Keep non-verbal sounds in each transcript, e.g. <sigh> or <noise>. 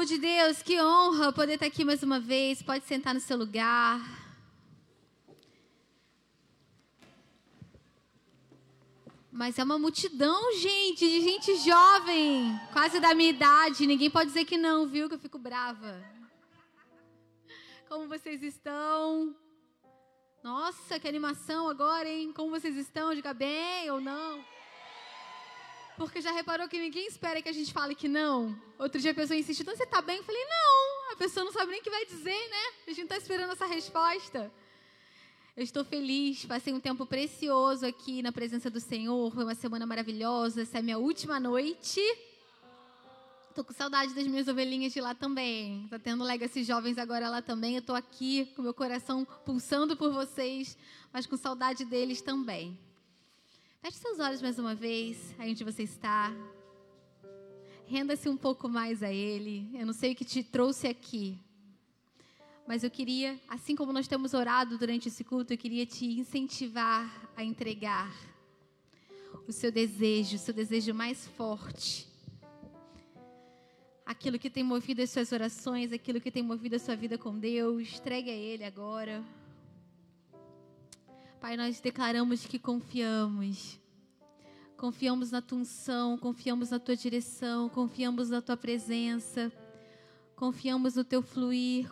Povo de Deus, que honra poder estar aqui mais uma vez. Pode sentar no seu lugar. Mas é uma multidão, gente, de gente jovem, quase da minha idade. Ninguém pode dizer que não, viu? Que eu fico brava. Como vocês estão? Nossa, que animação agora, hein? Como vocês estão? Diga bem ou não? Porque já reparou que ninguém espera que a gente fale que não? Outro dia a pessoa insistiu, então você tá bem? Eu falei, não. A pessoa não sabe nem o que vai dizer, né? A gente não tá esperando essa resposta. Eu estou feliz, passei um tempo precioso aqui na presença do Senhor. Foi uma semana maravilhosa. Essa é a minha última noite. Tô com saudade das minhas ovelhinhas de lá também. Tá tendo Legacy Jovens agora lá também. Eu tô aqui com meu coração pulsando por vocês, mas com saudade deles também. Feche seus olhos mais uma vez, aí onde você está. Renda-se um pouco mais a Ele. Eu não sei o que te trouxe aqui, mas eu queria, assim como nós temos orado durante esse culto, eu queria te incentivar a entregar o seu desejo, o seu desejo mais forte. Aquilo que tem movido as suas orações, aquilo que tem movido a sua vida com Deus, entregue a Ele agora. Pai, nós declaramos que confiamos. Confiamos na tua unção, confiamos na tua direção, confiamos na tua presença, confiamos no teu fluir,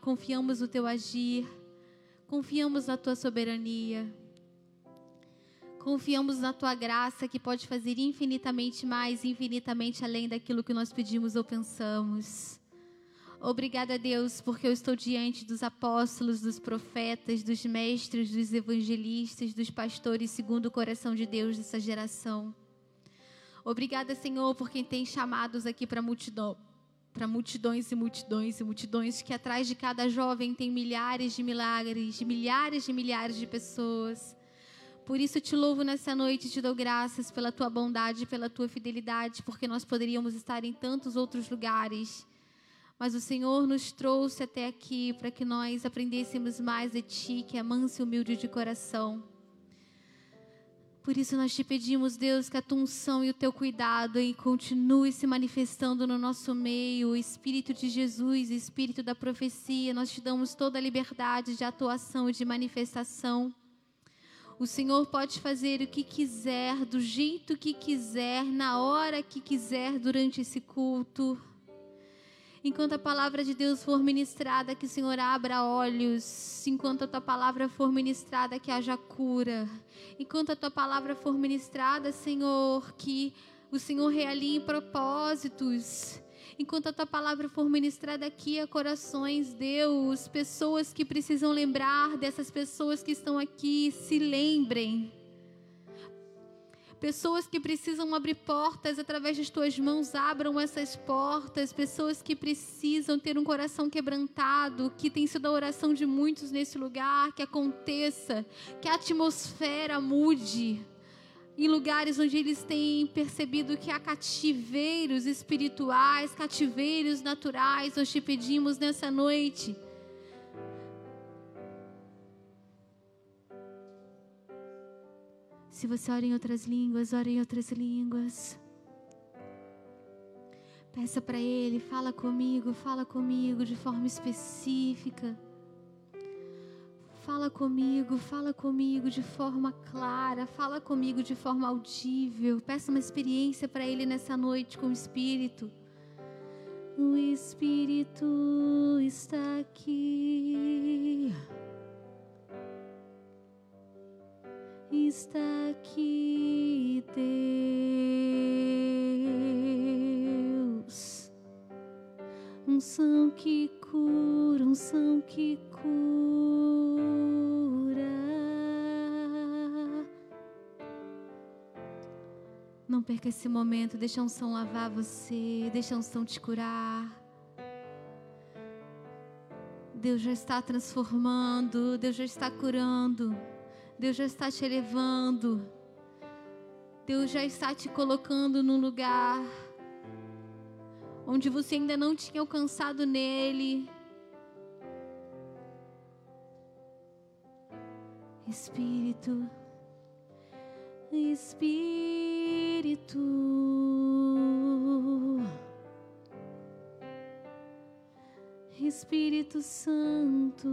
confiamos no teu agir, confiamos na tua soberania. Confiamos na tua graça que pode fazer infinitamente mais, infinitamente além daquilo que nós pedimos ou pensamos. Obrigada, Deus, porque eu estou diante dos apóstolos, dos profetas, dos mestres, dos evangelistas, dos pastores, segundo o coração de Deus dessa geração. Obrigada, Senhor, por quem tem chamados aqui para multidão, para multidões e multidões e multidões, que atrás de cada jovem tem milhares de milagres, milhares de milhares de pessoas. Por isso te louvo nessa noite e te dou graças pela tua bondade, pela tua fidelidade, porque nós poderíamos estar em tantos outros lugares mas o Senhor nos trouxe até aqui para que nós aprendêssemos mais de Ti, que é manso e humilde de coração. Por isso nós te pedimos, Deus, que a tua unção e o teu cuidado e continue se manifestando no nosso meio, o Espírito de Jesus, o Espírito da profecia. Nós te damos toda a liberdade de atuação e de manifestação. O Senhor pode fazer o que quiser, do jeito que quiser, na hora que quiser durante esse culto. Enquanto a palavra de Deus for ministrada, que o Senhor abra olhos. Enquanto a tua palavra for ministrada, que haja cura. Enquanto a tua palavra for ministrada, Senhor, que o Senhor realinhe propósitos. Enquanto a tua palavra for ministrada aqui a corações, Deus, pessoas que precisam lembrar dessas pessoas que estão aqui, se lembrem Pessoas que precisam abrir portas através das tuas mãos, abram essas portas. Pessoas que precisam ter um coração quebrantado, que tem sido a oração de muitos nesse lugar, que aconteça, que a atmosfera mude. Em lugares onde eles têm percebido que há cativeiros espirituais, cativeiros naturais, nós te pedimos nessa noite Se você ora em outras línguas, ora em outras línguas. Peça para Ele, fala comigo, fala comigo de forma específica. Fala comigo, fala comigo de forma clara, fala comigo de forma audível. Peça uma experiência para Ele nessa noite com o Espírito. O Espírito está aqui. Está aqui, Deus. Um som que cura, um som que cura. Não perca esse momento, deixa um som lavar você, deixa um som te curar. Deus já está transformando, Deus já está curando. Deus já está te elevando. Deus já está te colocando num lugar onde você ainda não tinha alcançado nele. Espírito, Espírito. Espírito Santo.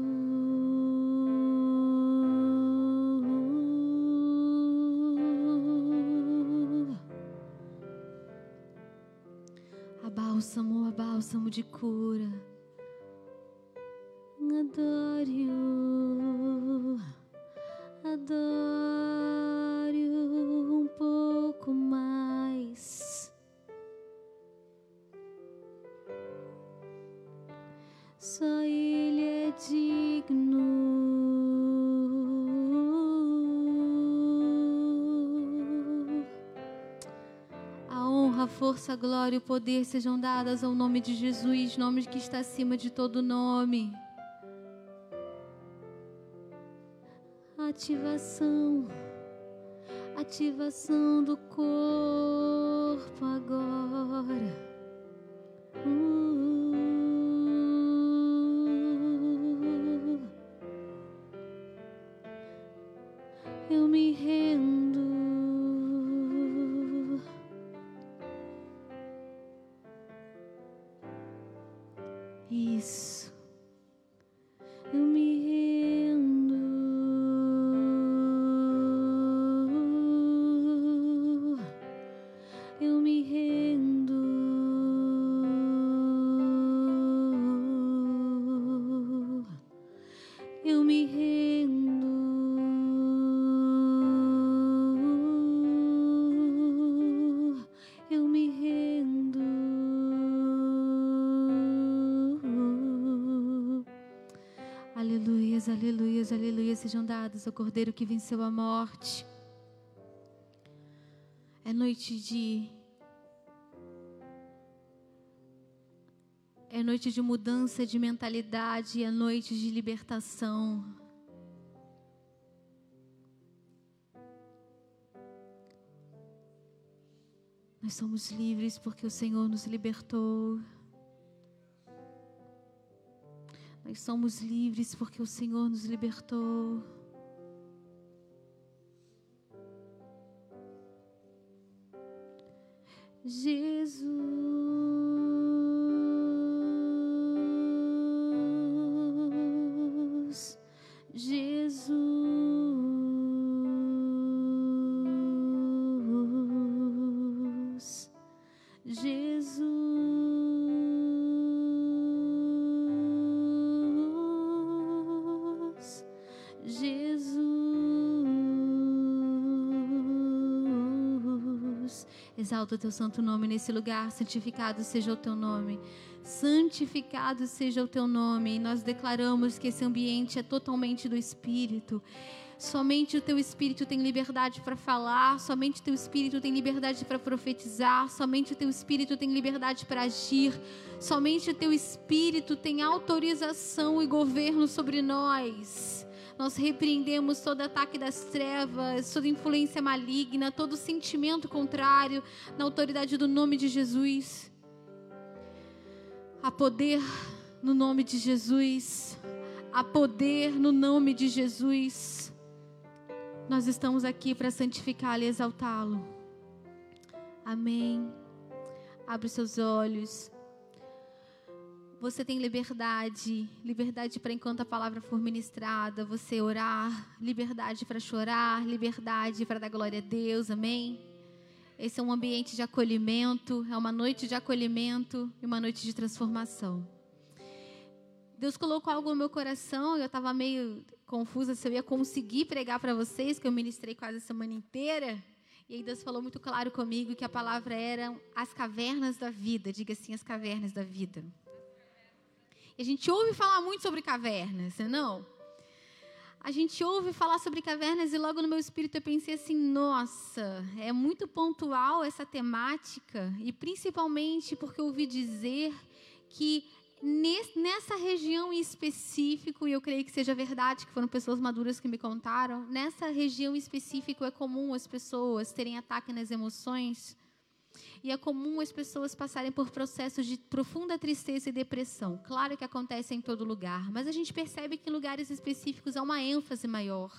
Bálsamo, a bálsamo de cura. Adoro, força, a glória e o poder sejam dadas ao nome de Jesus, nome que está acima de todo nome. Ativação, ativação do corpo agora. Aleluias sejam dados ao Cordeiro que venceu a morte. É noite de. É noite de mudança de mentalidade, é noite de libertação. Nós somos livres porque o Senhor nos libertou. Nós somos livres porque o Senhor nos libertou. Jesus, Exalta o teu santo nome nesse lugar, santificado seja o teu nome. Santificado seja o teu nome. E nós declaramos que esse ambiente é totalmente do Espírito. Somente o teu espírito tem liberdade para falar, somente o teu espírito tem liberdade para profetizar, somente o teu espírito tem liberdade para agir, somente o teu espírito tem autorização e governo sobre nós. Nós repreendemos todo ataque das trevas, toda influência maligna, todo sentimento contrário na autoridade do nome de Jesus. Há poder no nome de Jesus. Há poder no nome de Jesus. Nós estamos aqui para santificá-lo e exaltá-lo. Amém. Abre os seus olhos. Você tem liberdade, liberdade para enquanto a palavra for ministrada, você orar, liberdade para chorar, liberdade para dar glória a Deus, amém? Esse é um ambiente de acolhimento, é uma noite de acolhimento e uma noite de transformação. Deus colocou algo no meu coração, eu estava meio confusa se eu ia conseguir pregar para vocês, que eu ministrei quase a semana inteira. E aí Deus falou muito claro comigo que a palavra era as cavernas da vida. Diga assim, as cavernas da vida. A gente ouve falar muito sobre cavernas, não? A gente ouve falar sobre cavernas e logo no meu espírito eu pensei assim, nossa, é muito pontual essa temática e principalmente porque eu ouvi dizer que nessa região em específico, e eu creio que seja verdade, que foram pessoas maduras que me contaram, nessa região em específico é comum as pessoas terem ataque nas emoções. E é comum as pessoas passarem por processos de profunda tristeza e depressão. Claro que acontece em todo lugar, mas a gente percebe que em lugares específicos há uma ênfase maior.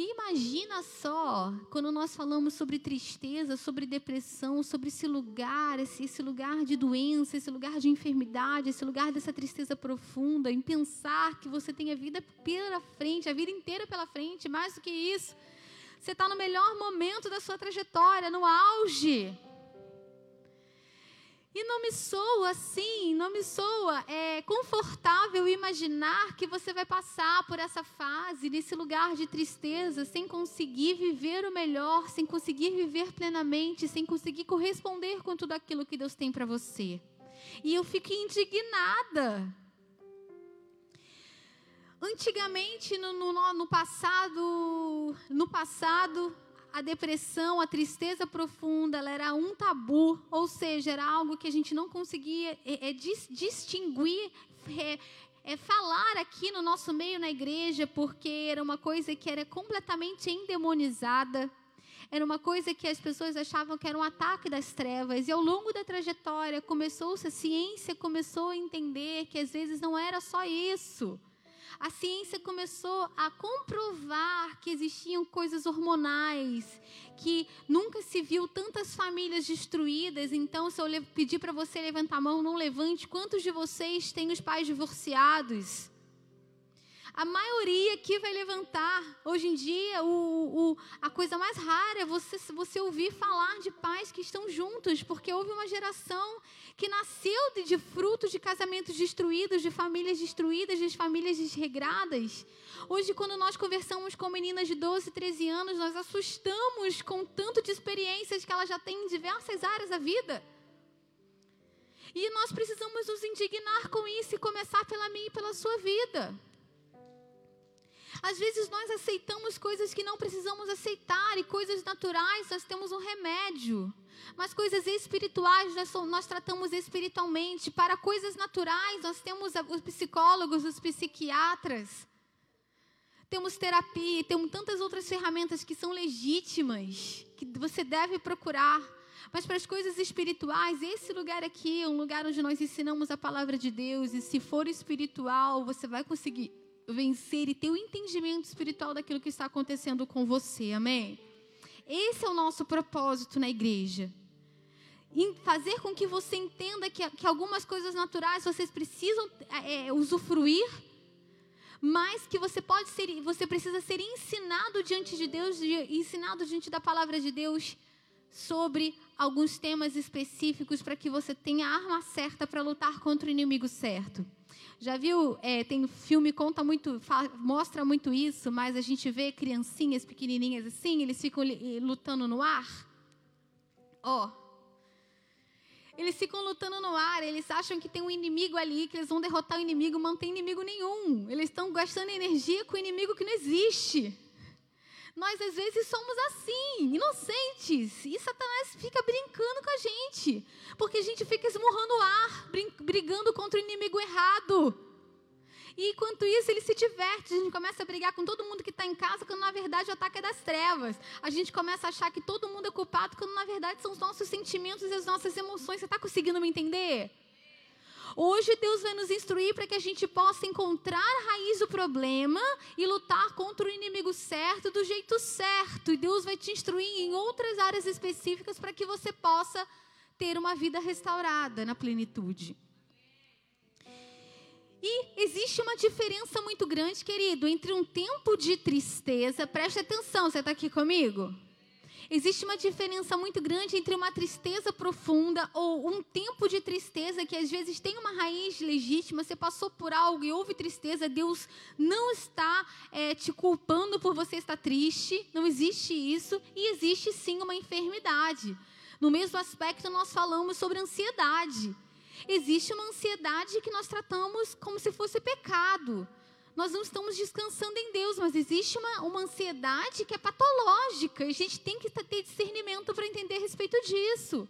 E imagina só, quando nós falamos sobre tristeza, sobre depressão, sobre esse lugar, esse, esse lugar de doença, esse lugar de enfermidade, esse lugar dessa tristeza profunda, em pensar que você tem a vida pela frente, a vida inteira pela frente, mais do que isso. Você está no melhor momento da sua trajetória, no auge. E não me soa assim, não me soa é, confortável imaginar que você vai passar por essa fase, nesse lugar de tristeza, sem conseguir viver o melhor, sem conseguir viver plenamente, sem conseguir corresponder com tudo aquilo que Deus tem para você. E eu fico indignada. Antigamente, no, no, no passado, no passado, a depressão, a tristeza profunda, ela era um tabu, ou seja, era algo que a gente não conseguia é, é, dis, distinguir, é, é, falar aqui no nosso meio na igreja, porque era uma coisa que era completamente endemonizada. Era uma coisa que as pessoas achavam que era um ataque das trevas. E ao longo da trajetória, começou-se, a ciência começou a entender que às vezes não era só isso a ciência começou a comprovar que existiam coisas hormonais, que nunca se viu tantas famílias destruídas. Então, se eu pedir para você levantar a mão, não levante. Quantos de vocês têm os pais divorciados? A maioria aqui vai levantar. Hoje em dia, o, o, a coisa mais rara é você, você ouvir falar de pais que estão juntos, porque houve uma geração que nasceu de, de frutos de casamentos destruídos, de famílias destruídas, de famílias desregradas. Hoje, quando nós conversamos com meninas de 12, 13 anos, nós assustamos com tanto de experiências que elas já têm em diversas áreas da vida. E nós precisamos nos indignar com isso e começar pela minha e pela sua vida. Às vezes nós aceitamos coisas que não precisamos aceitar e coisas naturais nós temos um remédio. Mas coisas espirituais nós, nós tratamos espiritualmente. Para coisas naturais nós temos os psicólogos, os psiquiatras. Temos terapia, temos tantas outras ferramentas que são legítimas, que você deve procurar. Mas para as coisas espirituais, esse lugar aqui é um lugar onde nós ensinamos a palavra de Deus. E se for espiritual, você vai conseguir vencer e ter o entendimento espiritual daquilo que está acontecendo com você. Amém? Esse é o nosso propósito na igreja. Em fazer com que você entenda que, que algumas coisas naturais vocês precisam é, usufruir, mas que você pode ser, você precisa ser ensinado diante de Deus, ensinado diante da palavra de Deus sobre alguns temas específicos para que você tenha a arma certa para lutar contra o inimigo certo. Já viu? É, tem filme conta muito, fala, mostra muito isso, mas a gente vê criancinhas pequenininhas assim, eles ficam lutando no ar. Ó, oh, eles ficam lutando no ar, eles acham que tem um inimigo ali, que eles vão derrotar o inimigo, mas não tem inimigo nenhum. Eles estão gastando energia com o inimigo que não existe. Nós às vezes somos assim, inocentes, e Satanás fica brincando com a gente, porque a gente fica esmurrando o ar, brigando contra o inimigo errado. E enquanto isso, ele se diverte. A gente começa a brigar com todo mundo que está em casa, quando na verdade o ataque é das trevas. A gente começa a achar que todo mundo é culpado, quando na verdade são os nossos sentimentos e as nossas emoções. Você está conseguindo me entender? Hoje Deus vai nos instruir para que a gente possa encontrar a raiz do problema e lutar contra o inimigo certo do jeito certo. E Deus vai te instruir em outras áreas específicas para que você possa ter uma vida restaurada na plenitude. E existe uma diferença muito grande, querido, entre um tempo de tristeza, preste atenção, você está aqui comigo? Existe uma diferença muito grande entre uma tristeza profunda ou um tempo de tristeza que às vezes tem uma raiz legítima. Você passou por algo e houve tristeza. Deus não está é, te culpando por você estar triste. Não existe isso. E existe sim uma enfermidade. No mesmo aspecto, nós falamos sobre ansiedade. Existe uma ansiedade que nós tratamos como se fosse pecado nós não estamos descansando em Deus, mas existe uma, uma ansiedade que é patológica e a gente tem que ter discernimento para entender a respeito disso.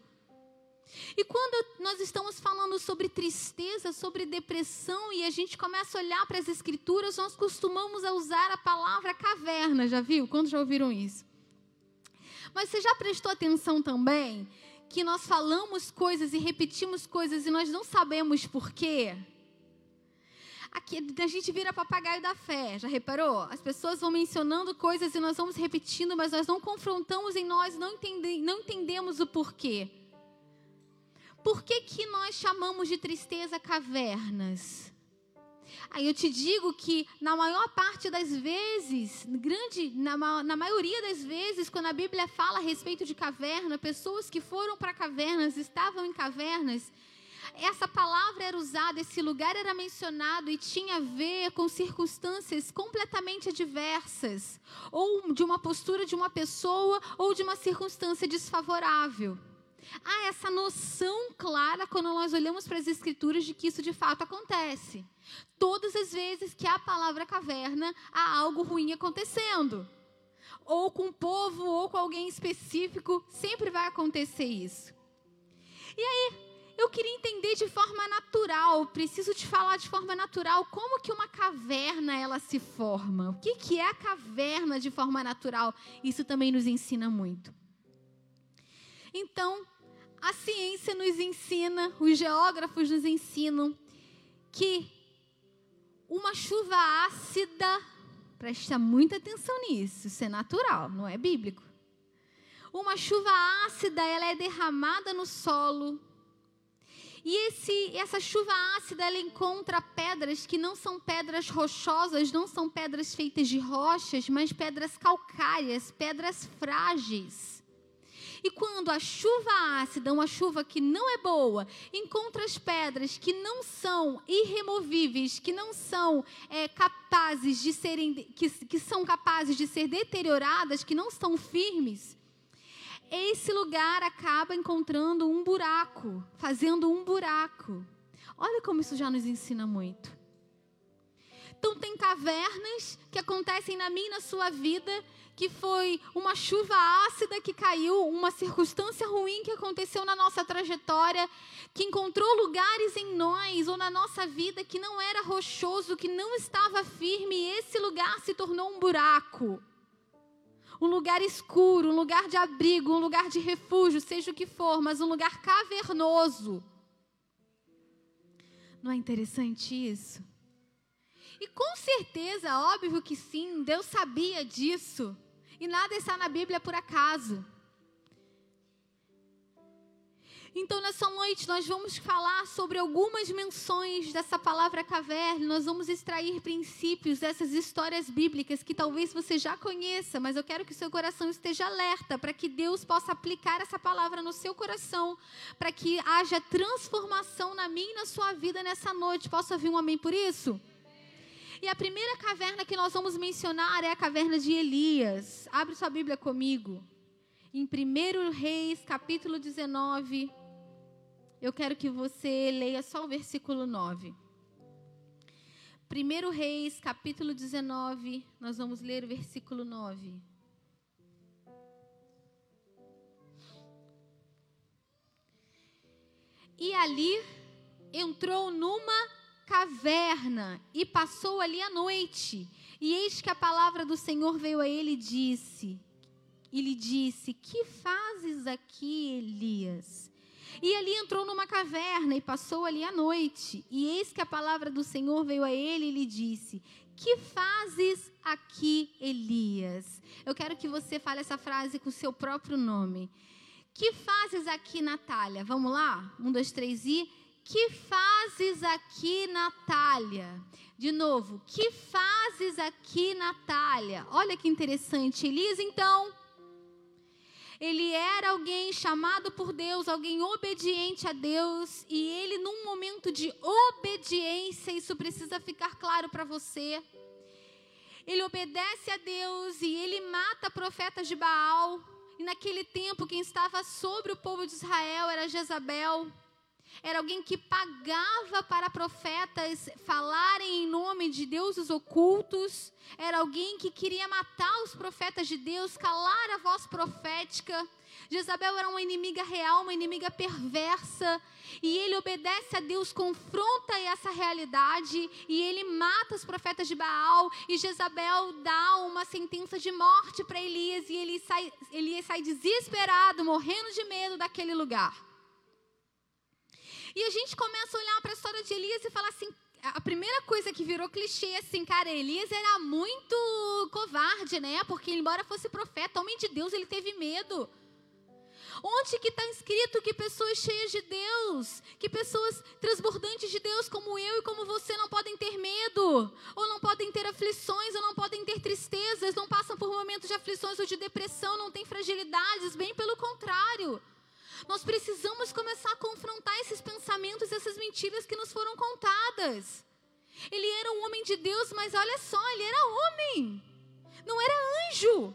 E quando nós estamos falando sobre tristeza, sobre depressão, e a gente começa a olhar para as escrituras, nós costumamos usar a palavra caverna, já viu? Quantos já ouviram isso? Mas você já prestou atenção também que nós falamos coisas e repetimos coisas e nós não sabemos por quê? Aqui, a gente vira papagaio da fé, já reparou? As pessoas vão mencionando coisas e nós vamos repetindo, mas nós não confrontamos em nós, não, entende, não entendemos o porquê. Por que, que nós chamamos de tristeza cavernas? Aí eu te digo que na maior parte das vezes, grande, na, na maioria das vezes, quando a Bíblia fala a respeito de caverna, pessoas que foram para cavernas, estavam em cavernas, essa palavra era usada, esse lugar era mencionado e tinha a ver com circunstâncias completamente adversas, ou de uma postura de uma pessoa, ou de uma circunstância desfavorável. Há essa noção clara quando nós olhamos para as Escrituras de que isso de fato acontece. Todas as vezes que há palavra caverna, há algo ruim acontecendo. Ou com o povo, ou com alguém específico, sempre vai acontecer isso. E aí, eu queria entender de forma natural, preciso te falar de forma natural, como que uma caverna ela se forma? O que, que é a caverna de forma natural? Isso também nos ensina muito. Então, a ciência nos ensina, os geógrafos nos ensinam que uma chuva ácida, presta muita atenção nisso, isso é natural, não é bíblico. Uma chuva ácida, ela é derramada no solo e esse, essa chuva ácida, ela encontra pedras que não são pedras rochosas, não são pedras feitas de rochas, mas pedras calcárias, pedras frágeis. E quando a chuva ácida, uma chuva que não é boa, encontra as pedras que não são irremovíveis, que não são é, capazes de serem, que, que são capazes de ser deterioradas, que não estão firmes, esse lugar acaba encontrando um buraco, fazendo um buraco. Olha como isso já nos ensina muito. Então, tem cavernas que acontecem na minha e na sua vida, que foi uma chuva ácida que caiu, uma circunstância ruim que aconteceu na nossa trajetória, que encontrou lugares em nós ou na nossa vida que não era rochoso, que não estava firme, e esse lugar se tornou um buraco um lugar escuro, um lugar de abrigo, um lugar de refúgio, seja o que for, mas um lugar cavernoso. Não é interessante isso? E com certeza, óbvio que sim, Deus sabia disso. E nada está na Bíblia por acaso. Então, nessa noite, nós vamos falar sobre algumas menções dessa palavra caverna. Nós vamos extrair princípios dessas histórias bíblicas que talvez você já conheça, mas eu quero que o seu coração esteja alerta para que Deus possa aplicar essa palavra no seu coração, para que haja transformação na minha e na sua vida nessa noite. Posso ouvir um amém por isso? E a primeira caverna que nós vamos mencionar é a caverna de Elias. Abre sua Bíblia comigo. Em 1 Reis, capítulo 19, eu quero que você leia só o versículo 9. 1 Reis, capítulo 19, nós vamos ler o versículo 9. E ali entrou numa caverna e passou ali a noite. E eis que a palavra do Senhor veio a ele e disse: E lhe disse: Que fazes aqui, Elias? E ali entrou numa caverna e passou ali a noite. E eis que a palavra do Senhor veio a ele e lhe disse: Que fazes aqui, Elias? Eu quero que você fale essa frase com o seu próprio nome. Que fazes aqui, Natália? Vamos lá? Um, dois, três e. Que fazes aqui, Natália? De novo, que fazes aqui, Natália? Olha que interessante. Elias, então, ele era alguém chamado por Deus, alguém obediente a Deus, e ele, num momento de obediência, isso precisa ficar claro para você. Ele obedece a Deus e ele mata profetas de Baal. E naquele tempo, quem estava sobre o povo de Israel era Jezabel. Era alguém que pagava para profetas falarem em nome de deuses ocultos. Era alguém que queria matar os profetas de Deus, calar a voz profética. Jezabel era uma inimiga real, uma inimiga perversa. E ele obedece a Deus, confronta essa realidade. E ele mata os profetas de Baal. E Jezabel dá uma sentença de morte para Elias. E ele sai, Elias sai desesperado, morrendo de medo daquele lugar. E a gente começa a olhar para a história de Elias e falar assim: a primeira coisa que virou clichê assim, cara, Elias era muito covarde, né? Porque embora fosse profeta, homem de Deus, ele teve medo. Onde que está escrito que pessoas cheias de Deus, que pessoas transbordantes de Deus como eu e como você não podem ter medo, ou não podem ter aflições, ou não podem ter tristezas, não passam por momentos de aflições ou de depressão, não têm fragilidades, bem pelo contrário. Nós precisamos começar a confrontar esses pensamentos, essas mentiras que nos foram contadas. Ele era um homem de Deus, mas olha só, ele era homem, não era anjo.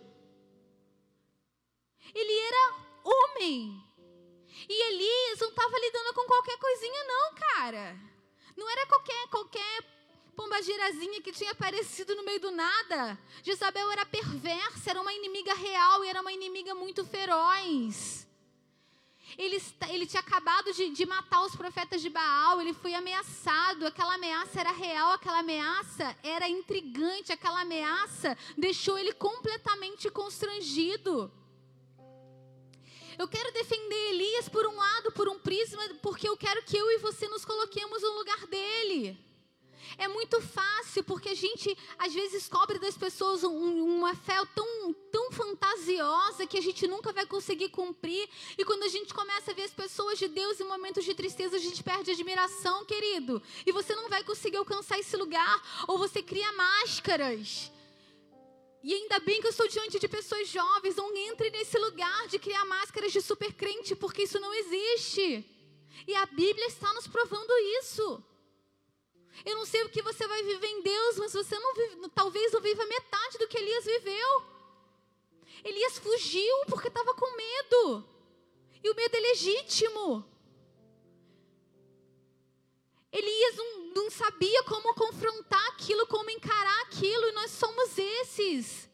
Ele era homem. E Elias não estava lidando com qualquer coisinha, não, cara. Não era qualquer, qualquer pombagirazinha que tinha aparecido no meio do nada. Jezabel era perversa, era uma inimiga real e era uma inimiga muito feroz. Ele, ele tinha acabado de, de matar os profetas de Baal, ele foi ameaçado. Aquela ameaça era real, aquela ameaça era intrigante, aquela ameaça deixou ele completamente constrangido. Eu quero defender Elias por um lado, por um prisma, porque eu quero que eu e você nos coloquemos no lugar dele. É muito fácil, porque a gente às vezes cobre das pessoas um, uma fé tão, tão fantasiosa que a gente nunca vai conseguir cumprir. E quando a gente começa a ver as pessoas de Deus em momentos de tristeza, a gente perde admiração, querido. E você não vai conseguir alcançar esse lugar, ou você cria máscaras. E ainda bem que eu estou diante de pessoas jovens. Não entre nesse lugar de criar máscaras de super crente, porque isso não existe. E a Bíblia está nos provando isso. Eu não sei o que você vai viver em Deus, mas você não vive, talvez não viva metade do que Elias viveu. Elias fugiu porque estava com medo. E o medo é legítimo. Elias não, não sabia como confrontar aquilo, como encarar aquilo, e nós somos esses.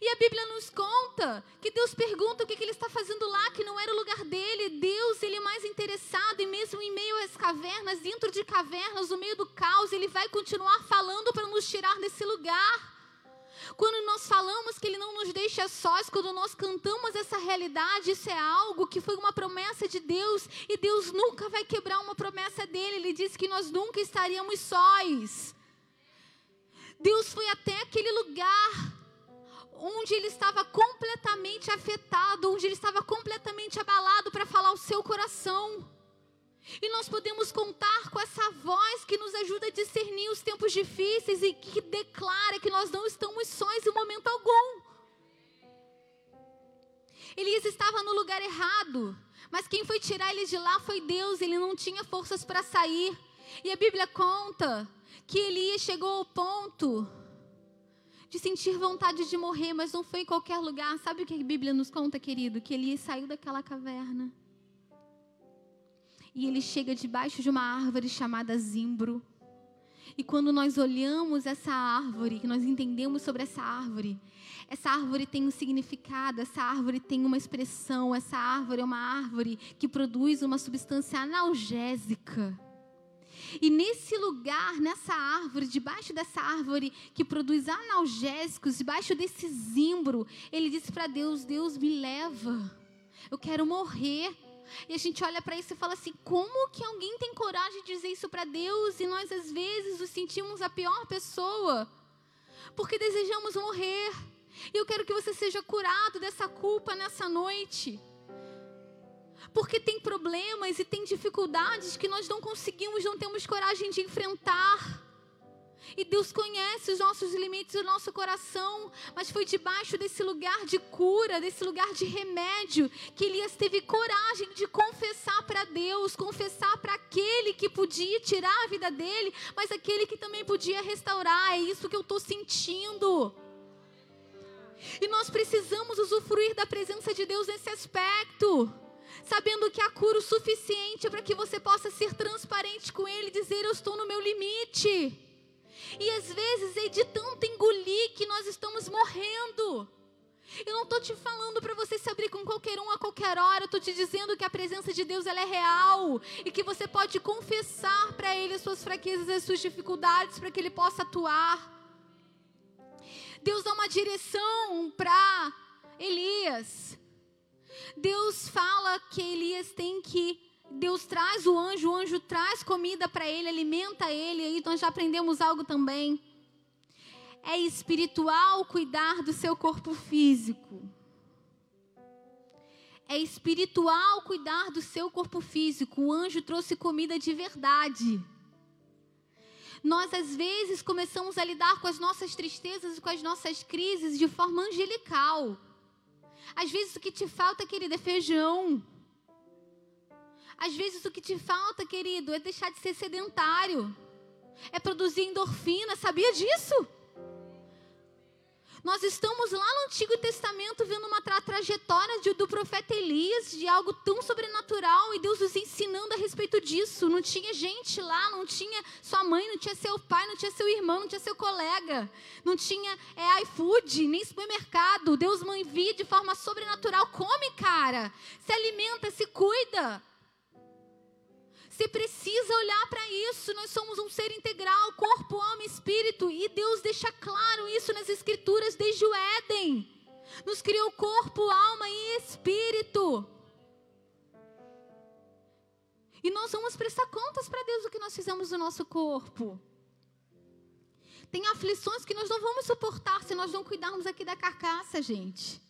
E a Bíblia nos conta que Deus pergunta o que, que, ele está fazendo lá, que não era o lugar dele. Deus, ele é mais interessado, e mesmo em meio às cavernas, dentro de cavernas, no meio do caos, ele vai continuar falando para nos tirar desse lugar. Quando nós falamos que Ele não nos deixa sós, quando nós cantamos essa realidade, isso é algo que foi uma promessa de Deus e Deus nunca vai quebrar uma promessa dele. Ele disse que nós nunca estaríamos sós. Deus foi até aquele lugar onde ele estava completamente afetado, onde ele estava completamente abalado para falar o seu coração. E nós podemos contar com essa voz que nos ajuda a discernir os tempos difíceis e que declara que nós não estamos sós em momento algum. Elias estava no lugar errado, mas quem foi tirar ele de lá foi Deus, ele não tinha forças para sair. E a Bíblia conta que Elias chegou ao ponto de sentir vontade de morrer, mas não foi em qualquer lugar. Sabe o que a Bíblia nos conta, querido? Que Elias saiu daquela caverna e ele chega debaixo de uma árvore chamada zimbro. E quando nós olhamos essa árvore, que nós entendemos sobre essa árvore, essa árvore tem um significado, essa árvore tem uma expressão, essa árvore é uma árvore que produz uma substância analgésica. E nesse lugar, nessa árvore, debaixo dessa árvore que produz analgésicos, debaixo desse zimbro, ele disse para Deus: Deus me leva, eu quero morrer. E a gente olha para isso e fala assim: como que alguém tem coragem de dizer isso para Deus e nós às vezes nos sentimos a pior pessoa? Porque desejamos morrer. E eu quero que você seja curado dessa culpa nessa noite. Porque tem problemas e tem dificuldades que nós não conseguimos, não temos coragem de enfrentar. E Deus conhece os nossos limites o nosso coração. Mas foi debaixo desse lugar de cura, desse lugar de remédio, que Elias teve coragem de confessar para Deus, confessar para aquele que podia tirar a vida dele, mas aquele que também podia restaurar. É isso que eu estou sentindo. E nós precisamos usufruir da presença de Deus nesse aspecto sabendo que há cura o suficiente para que você possa ser transparente com Ele e dizer: Eu estou no meu limite. E às vezes é de tanto engolir que nós estamos morrendo. Eu não estou te falando para você se abrir com qualquer um a qualquer hora. Eu estou te dizendo que a presença de Deus ela é real e que você pode confessar para Ele as suas fraquezas, as suas dificuldades, para que Ele possa atuar. Deus dá uma direção para Elias. Deus fala que Elias tem que Deus traz o anjo, o anjo traz comida para ele, alimenta ele, aí nós já aprendemos algo também. É espiritual cuidar do seu corpo físico. É espiritual cuidar do seu corpo físico. O anjo trouxe comida de verdade. Nós, às vezes, começamos a lidar com as nossas tristezas e com as nossas crises de forma angelical. Às vezes, o que te falta, querida, é feijão. Às vezes o que te falta, querido, é deixar de ser sedentário. É produzir endorfina, sabia disso? Nós estamos lá no Antigo Testamento vendo de, do profeta Elias, de algo tão sobrenatural, e Deus nos ensinando a respeito disso. Não tinha gente lá, não tinha sua mãe, não tinha seu pai, não tinha seu irmão, não tinha seu colega, não tinha é, iFood, nem supermercado. Deus mãe via de forma sobrenatural. Come, cara, se alimenta, se cuida. Você precisa olhar para isso. Nós somos um ser integral, corpo, alma espírito. E Deus deixa claro isso nas Escrituras desde o Éden. Nos criou corpo, alma e espírito. E nós vamos prestar contas para Deus do que nós fizemos no nosso corpo. Tem aflições que nós não vamos suportar se nós não cuidarmos aqui da carcaça, gente.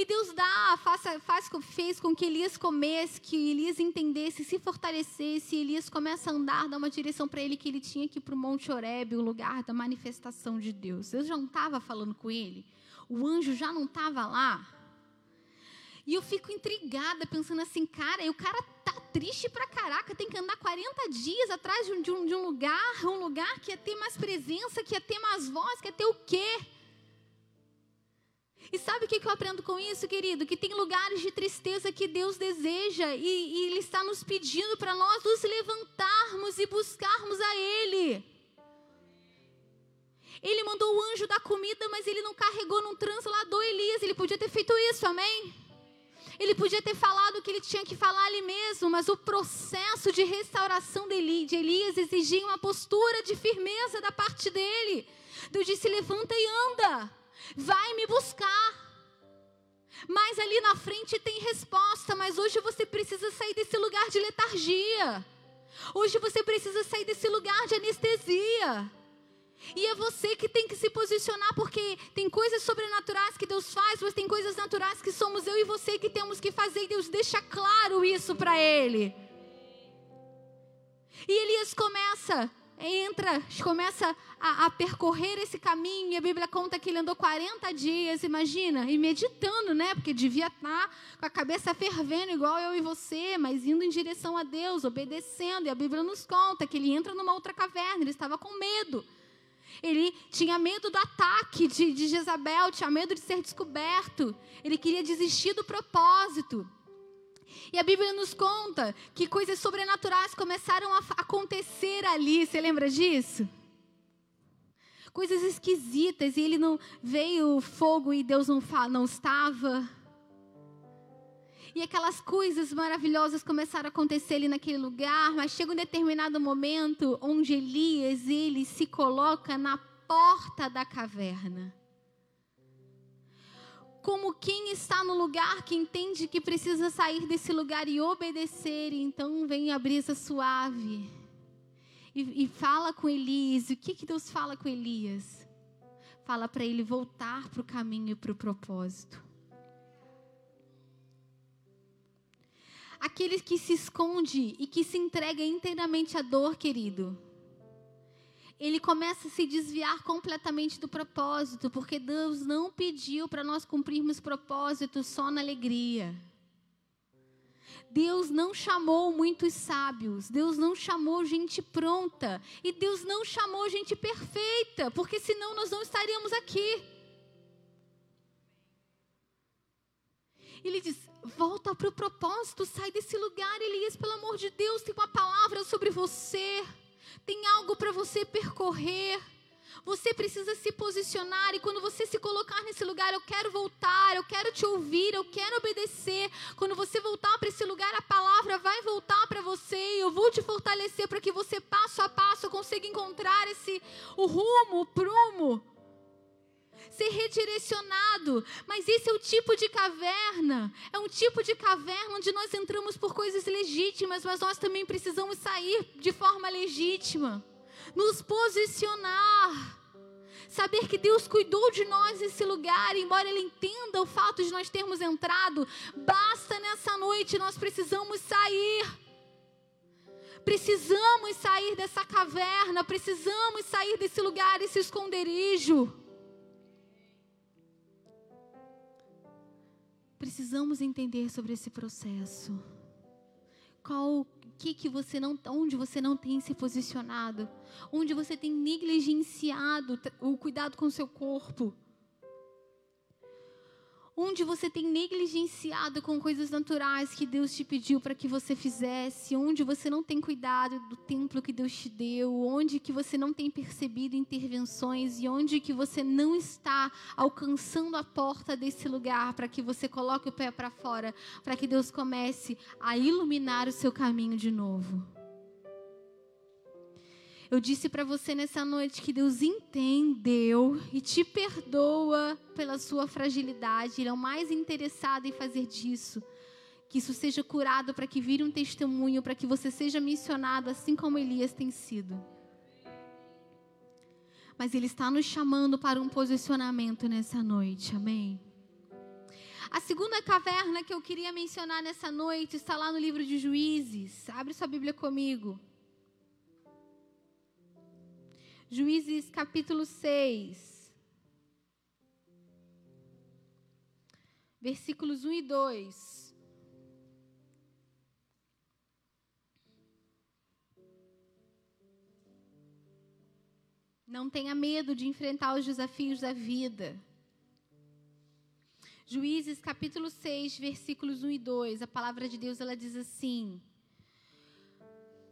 E Deus dá, faz, faz, fez com que Elias comesse, que Elias entendesse, se fortalecesse. E Elias começa a andar, dá uma direção para ele que ele tinha que ir para o Monte Horebe, o lugar da manifestação de Deus. Deus já não estava falando com ele, o anjo já não estava lá. E eu fico intrigada, pensando assim, cara, e o cara tá triste pra caraca, tem que andar 40 dias atrás de um, de um, de um lugar, um lugar que ia ter mais presença, que ia ter mais voz, que ia ter o quê? E sabe o que eu aprendo com isso, querido? Que tem lugares de tristeza que Deus deseja e, e Ele está nos pedindo para nós nos levantarmos e buscarmos a Ele. Ele mandou o anjo da comida, mas ele não carregou, não transladou Elias. Ele podia ter feito isso, amém? Ele podia ter falado o que ele tinha que falar ali mesmo, mas o processo de restauração de Elias exigia uma postura de firmeza da parte dele. Deus disse: levanta e anda vai me buscar. Mas ali na frente tem resposta, mas hoje você precisa sair desse lugar de letargia. Hoje você precisa sair desse lugar de anestesia. E é você que tem que se posicionar, porque tem coisas sobrenaturais que Deus faz, mas tem coisas naturais que somos eu e você que temos que fazer, e Deus deixa claro isso para ele. E Elias começa entra, começa a, a, percorrer esse caminho, e a Bíblia conta que ele andou 40 dias, imagina, e meditando, né? Porque devia estar com a cabeça fervendo, igual eu e você, mas indo em direção a Deus, obedecendo. E a Bíblia nos conta que ele entra numa outra caverna, ele estava com medo. Ele tinha medo do ataque de, de Jezabel, tinha medo de ser descoberto. Ele queria desistir do propósito. E a Bíblia nos conta que coisas sobrenaturais começaram a acontecer ali. Você lembra disso? Coisas esquisitas e ele não veio fogo e Deus não, não estava. E aquelas coisas maravilhosas começaram a acontecer ali naquele lugar, mas chega um determinado momento onde Elias ele se coloca na porta da caverna como quem está no lugar que entende que precisa sair desse lugar e obedecer. Então vem a brisa suave e, e fala com Elias. O que, que Deus fala com Elias? Fala para ele voltar para o caminho e para o propósito. Aquele que se esconde e que se entrega inteiramente à dor, querido ele começa a se desviar completamente do propósito, porque Deus não pediu para nós cumprirmos propósitos só na alegria. Deus não chamou muitos sábios, Deus não chamou gente pronta, e Deus não chamou gente perfeita, porque senão nós não estaríamos aqui. Ele diz: volta para o propósito, sai desse lugar, Elias, pelo amor de Deus, tem uma palavra sobre você. Tem algo para você percorrer. Você precisa se posicionar e quando você se colocar nesse lugar, eu quero voltar, eu quero te ouvir, eu quero obedecer. Quando você voltar para esse lugar, a palavra vai voltar para você e eu vou te fortalecer para que você passo a passo consiga encontrar esse o rumo, o prumo. Ser redirecionado. Mas esse é o tipo de caverna. É um tipo de caverna onde nós entramos por coisas legítimas, mas nós também precisamos sair de forma legítima. Nos posicionar. Saber que Deus cuidou de nós nesse lugar, embora Ele entenda o fato de nós termos entrado, basta nessa noite, nós precisamos sair. Precisamos sair dessa caverna, precisamos sair desse lugar, esse esconderijo. Precisamos entender sobre esse processo. Qual que que você não, onde você não tem se posicionado, onde você tem negligenciado o cuidado com o seu corpo onde você tem negligenciado com coisas naturais que Deus te pediu para que você fizesse, onde você não tem cuidado do templo que Deus te deu, onde que você não tem percebido intervenções e onde que você não está alcançando a porta desse lugar para que você coloque o pé para fora, para que Deus comece a iluminar o seu caminho de novo. Eu disse para você nessa noite que Deus entendeu e te perdoa pela sua fragilidade. Ele é o mais interessado em fazer disso. Que isso seja curado para que vire um testemunho, para que você seja missionado assim como Elias tem sido. Mas Ele está nos chamando para um posicionamento nessa noite, amém? A segunda caverna que eu queria mencionar nessa noite está lá no livro de Juízes. Abre sua Bíblia comigo. Juízes capítulo 6. Versículos 1 e 2. Não tenha medo de enfrentar os desafios da vida. Juízes capítulo 6, versículos 1 e 2. A palavra de Deus ela diz assim: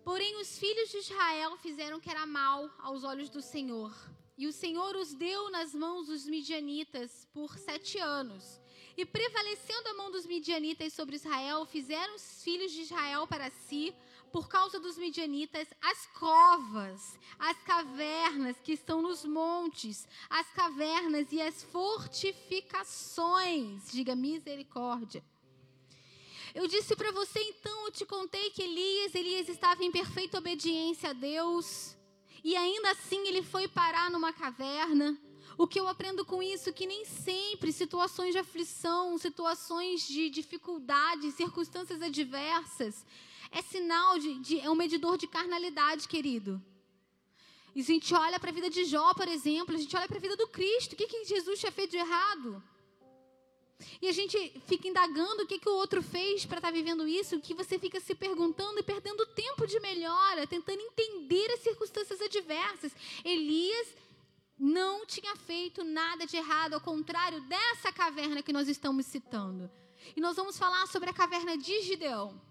Porém, os filhos de Israel fizeram que era mal aos olhos do Senhor. E o Senhor os deu nas mãos dos midianitas por sete anos. E prevalecendo a mão dos midianitas sobre Israel, fizeram os filhos de Israel para si, por causa dos midianitas, as covas, as cavernas que estão nos montes, as cavernas e as fortificações. Diga misericórdia eu disse para você então, eu te contei que Elias, Elias estava em perfeita obediência a Deus, e ainda assim ele foi parar numa caverna. O que eu aprendo com isso que nem sempre situações de aflição, situações de dificuldade, circunstâncias adversas, é sinal de, de é um medidor de carnalidade, querido. E a gente olha para a vida de Jó, por exemplo, a gente olha para a vida do Cristo. O que, que Jesus tinha feito de errado? E a gente fica indagando o que, que o outro fez para estar tá vivendo isso, que você fica se perguntando e perdendo tempo de melhora, tentando entender as circunstâncias adversas. Elias não tinha feito nada de errado, ao contrário dessa caverna que nós estamos citando. E nós vamos falar sobre a caverna de Gideão.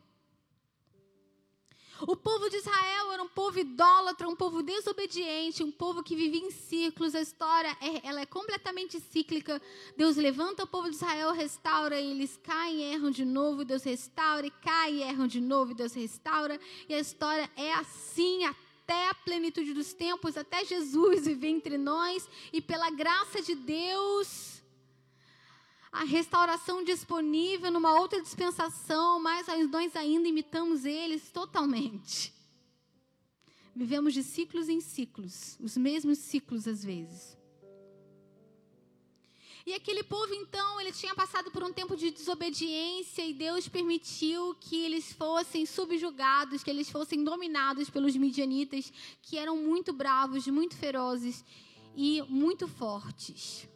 O povo de Israel era um povo idólatra, um povo desobediente, um povo que vivia em ciclos. A história é, ela é completamente cíclica. Deus levanta o povo de Israel, restaura, e eles caem e erram de novo, Deus restaura, e caem e erram de novo, Deus restaura. E a história é assim até a plenitude dos tempos, até Jesus viver entre nós, e pela graça de Deus a restauração disponível numa outra dispensação, mas nós ainda imitamos eles totalmente. Vivemos de ciclos em ciclos, os mesmos ciclos às vezes. E aquele povo, então, ele tinha passado por um tempo de desobediência e Deus permitiu que eles fossem subjugados, que eles fossem dominados pelos midianitas, que eram muito bravos, muito ferozes e muito fortes.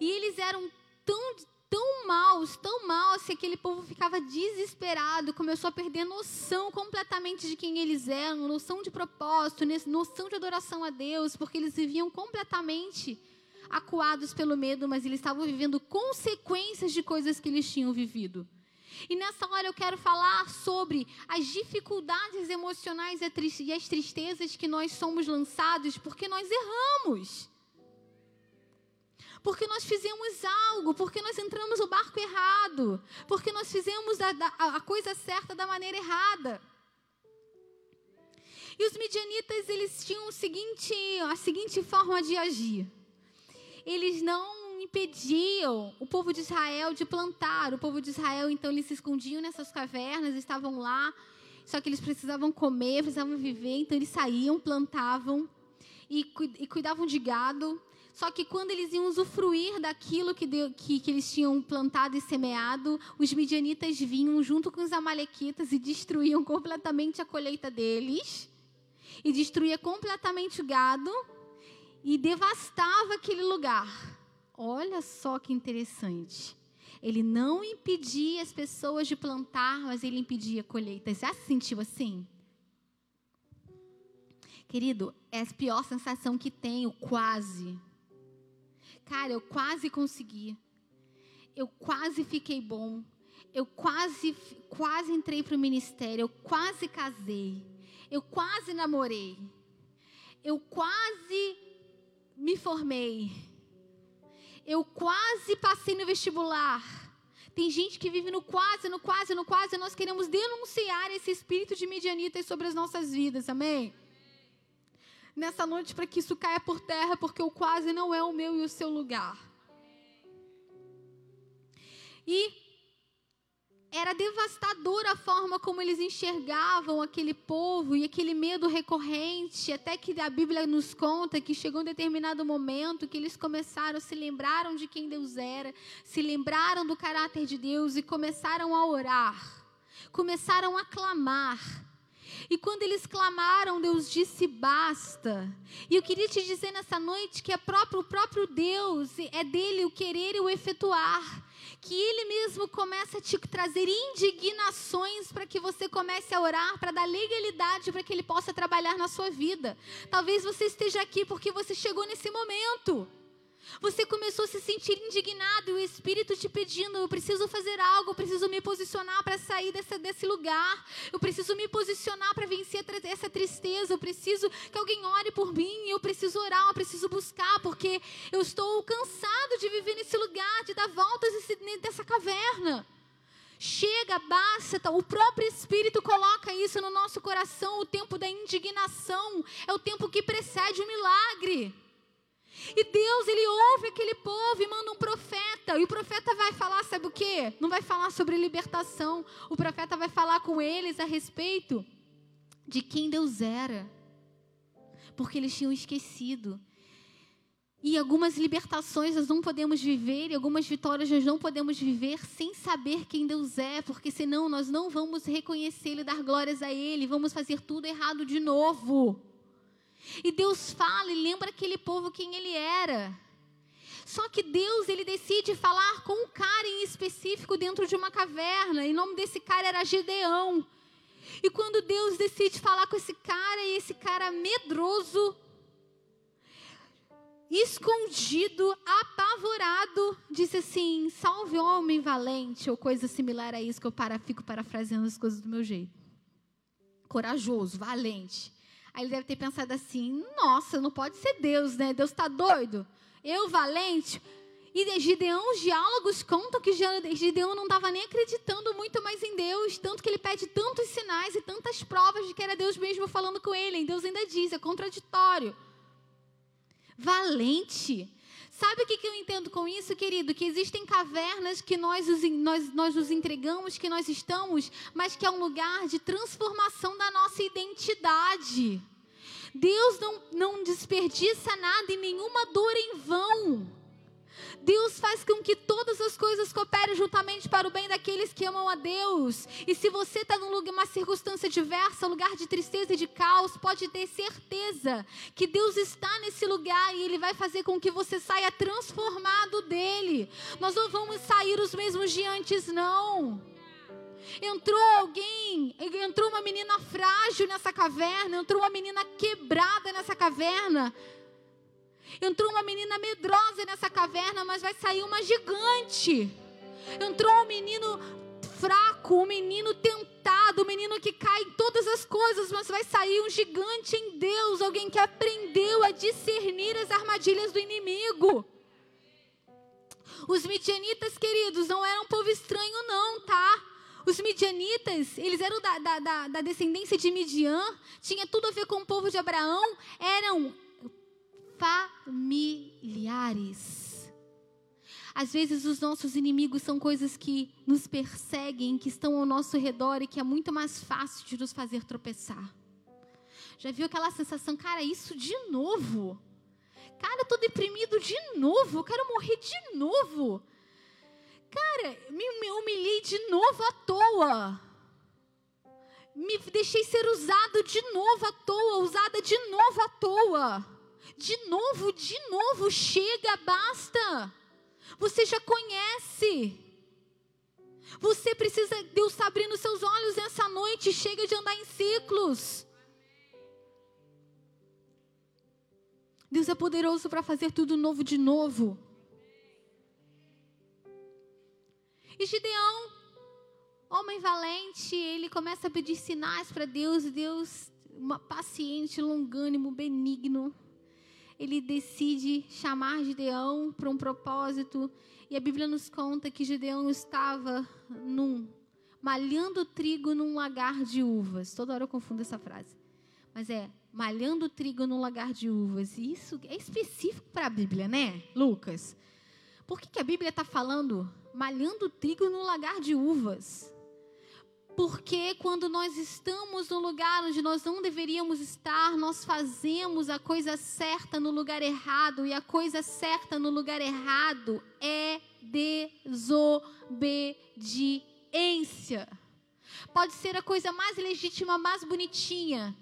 E eles eram tão, tão maus, tão maus, que aquele povo ficava desesperado, começou a perder noção completamente de quem eles eram, noção de propósito, noção de adoração a Deus, porque eles viviam completamente acuados pelo medo, mas eles estavam vivendo consequências de coisas que eles tinham vivido. E nessa hora eu quero falar sobre as dificuldades emocionais e as tristezas que nós somos lançados porque nós erramos porque nós fizemos algo, porque nós entramos no barco errado, porque nós fizemos a, a, coisa certa da maneira errada. E os midianitas, eles tinham o seguinte, a seguinte forma de agir. eles não impediam o povo de Israel de plantar. O povo de Israel, então, eles se escondiam nessas cavernas, estavam lá, só que eles precisavam comer, precisavam viver, então eles saíam, plantavam e cuidavam de gado. Só que quando eles iam usufruir daquilo que, deu, que, que, eles tinham plantado e semeado, os midianitas vinham junto com os amalequitas e destruíam completamente a colheita deles, e destruía completamente o gado, e devastava aquele lugar. Olha só que interessante. Ele não impedia as pessoas de plantar, mas ele impedia a colheita. Já se sentiu assim? Querido, é a pior sensação que tenho, quase. Cara, eu quase consegui. Eu quase fiquei bom. Eu quase, quase entrei para o ministério. Eu quase casei. Eu quase namorei. Eu quase me formei. Eu quase passei no vestibular. Tem gente que vive no quase, no quase, no quase. Nós queremos denunciar esse espírito de medianitas sobre as nossas vidas. Amém? Nessa noite para que isso caia por terra, porque o quase não é o meu e o seu lugar. E era devastadora a forma como eles enxergavam aquele povo e aquele medo recorrente, até que a Bíblia nos conta que chegou um determinado momento que eles começaram, se lembraram de quem Deus era, se lembraram do caráter de Deus e começaram a orar, começaram a clamar e quando eles clamaram, Deus disse basta. E eu queria te dizer nessa noite que é próprio, o próprio Deus, é dele o querer e o efetuar. Que ele mesmo começa a te trazer indignações para que você comece a orar, para dar legalidade para que ele possa trabalhar na sua vida. Talvez você esteja aqui porque você chegou nesse momento. Você começou a se sentir indignado e o Espírito te pedindo: eu preciso fazer algo, eu preciso me posicionar para sair dessa, desse lugar, eu preciso me posicionar para vencer essa tristeza, eu preciso que alguém ore por mim, eu preciso orar, eu preciso buscar, porque eu estou cansado de viver nesse lugar, de dar voltas nessa caverna. Chega, basta. O próprio Espírito coloca isso no nosso coração. O tempo da indignação é o tempo que precede o milagre. E Deus, ele ouve aquele povo e manda um profeta. E o profeta vai falar, sabe o quê? Não vai falar sobre libertação. O profeta vai falar com eles a respeito de quem Deus era. Porque eles tinham esquecido. E algumas libertações nós não podemos viver, e algumas vitórias nós não podemos viver sem saber quem Deus é, porque senão nós não vamos reconhecê-lo e dar glórias a Ele, vamos fazer tudo errado de novo. E Deus fala e lembra aquele povo quem ele era. Só que Deus, ele decide falar com um cara em específico dentro de uma caverna. E o nome desse cara era Gideão. E quando Deus decide falar com esse cara, e esse cara medroso, escondido, apavorado, disse assim: Salve homem valente, ou coisa similar a isso, que eu para, fico parafraseando as coisas do meu jeito. Corajoso, valente. Aí ele deve ter pensado assim: nossa, não pode ser Deus, né? Deus está doido. Eu, valente. E Gideão, os diálogos contam que Gideão não estava nem acreditando muito mais em Deus, tanto que ele pede tantos sinais e tantas provas de que era Deus mesmo falando com ele. E Deus ainda diz: é contraditório. Valente. Sabe o que, eu entendo com isso, querido? Que existem cavernas que nós, nós, nós nos entregamos, que nós estamos, mas que é um lugar de transformação da nossa identidade. Deus não, não desperdiça nada e nenhuma dor em vão. Deus faz com que todas as coisas cooperem juntamente para o bem daqueles que amam a Deus. E se você está num lugar, uma circunstância diversa, lugar de tristeza e de caos, pode ter certeza que Deus está nesse lugar e Ele vai fazer com que você saia transformado dele. Nós não vamos sair os mesmos de antes, não. Entrou alguém, entrou uma menina frágil nessa caverna, entrou uma menina quebrada nessa caverna. Entrou uma menina medrosa nessa caverna, mas vai sair uma gigante. Entrou um menino fraco, um menino tentado, um menino que cai em todas as coisas, mas vai sair um gigante em Deus, alguém que aprendeu a discernir as armadilhas do inimigo. Os midianitas, queridos, não eram um povo estranho, não, tá? Os midianitas, eles eram da, da, da, descendência de Midian, tinha tudo a ver com o povo de Abraão, eram familiares. Às vezes os nossos inimigos são coisas que nos perseguem, que estão ao nosso redor e que é muito mais fácil de nos fazer tropeçar. Já viu aquela sensação, cara, isso de novo? Cara, eu tô deprimido de novo, eu quero morrer de novo. Cara, me, me humilhei de novo à toa. Me deixei ser usado de novo à toa, usada de novo à toa. De novo, de novo, chega, basta. Você já conhece. Você precisa, Deus está abrindo seus olhos nessa noite. Chega de andar em ciclos. Deus é poderoso para fazer tudo novo de novo. E Gideão, homem valente, ele começa a pedir sinais para Deus, Deus, uma paciente, longânimo, benigno, ele decide chamar Gideão para um propósito. E a Bíblia nos conta que Gideão estava num malhando trigo num lagar de uvas. Toda hora eu confundo essa frase. Mas é malhando trigo num lagar de uvas. E isso é específico para a Bíblia, né, Lucas? Por que, que a Bíblia está falando malhando trigo num lagar de uvas? Porque quando nós estamos no lugar onde nós não deveríamos estar, nós fazemos a coisa certa no lugar errado, e a coisa certa no lugar errado é desobediência. Pode ser a coisa mais legítima, mais bonitinha,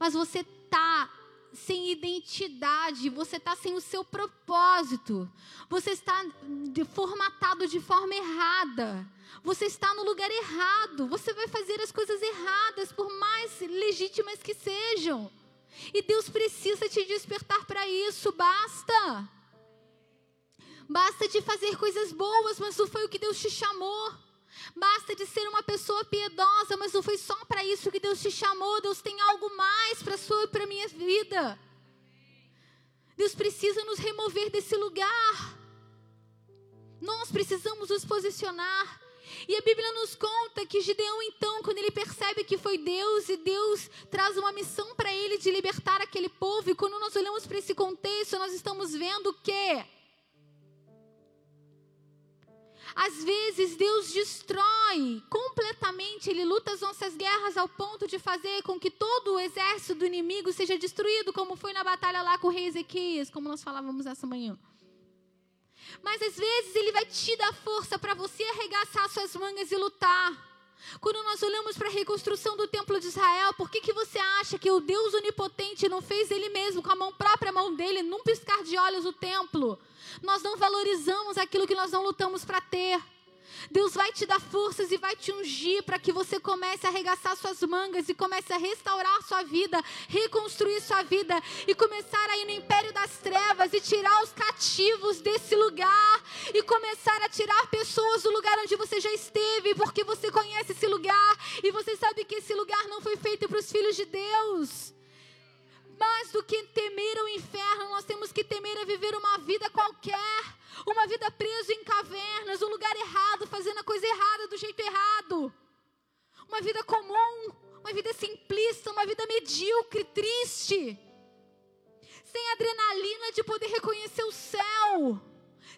mas você está sem identidade, você está sem o seu propósito, você está formatado de forma errada, você está no lugar errado, você vai fazer as coisas erradas, por mais legítimas que sejam. E Deus precisa te despertar para isso, basta. Basta de fazer coisas boas, mas não foi o que Deus te chamou. Basta de ser uma pessoa piedosa, mas não foi só para isso que Deus te chamou. Deus tem algo mais para sua e para minha vida. Deus precisa nos remover desse lugar. Nós precisamos nos posicionar. E a Bíblia nos conta que Gideão, então, quando ele percebe que foi Deus e Deus traz uma missão para ele de libertar aquele povo, e quando nós olhamos para esse contexto, nós estamos vendo que às vezes Deus destrói completamente, Ele luta as nossas guerras ao ponto de fazer com que todo o exército do inimigo seja destruído, como foi na batalha lá com o rei Ezequias, como nós falávamos essa manhã. Mas às vezes Ele vai te dar força para você arregaçar suas mangas e lutar. Quando nós olhamos para a reconstrução do templo de Israel, por que, que você acha que o Deus onipotente não fez ele mesmo, com a mão própria mão dele, num piscar de olhos o templo? Nós não valorizamos aquilo que nós não lutamos para ter. Deus vai te dar forças e vai te ungir para que você comece a arregaçar suas mangas e comece a restaurar sua vida, reconstruir sua vida e começar a ir no império das trevas e tirar os cativos desse lugar e começar a tirar pessoas do lugar onde você já esteve, porque você conhece esse lugar e você sabe que esse lugar não foi feito para os filhos de Deus. Mais do que temer o inferno, nós temos que temer a viver uma vida qualquer uma vida preso em cavernas, um lugar errado, fazendo a coisa errada do jeito errado. Uma vida comum, uma vida simplista, uma vida medíocre, triste. Sem adrenalina de poder reconhecer o céu.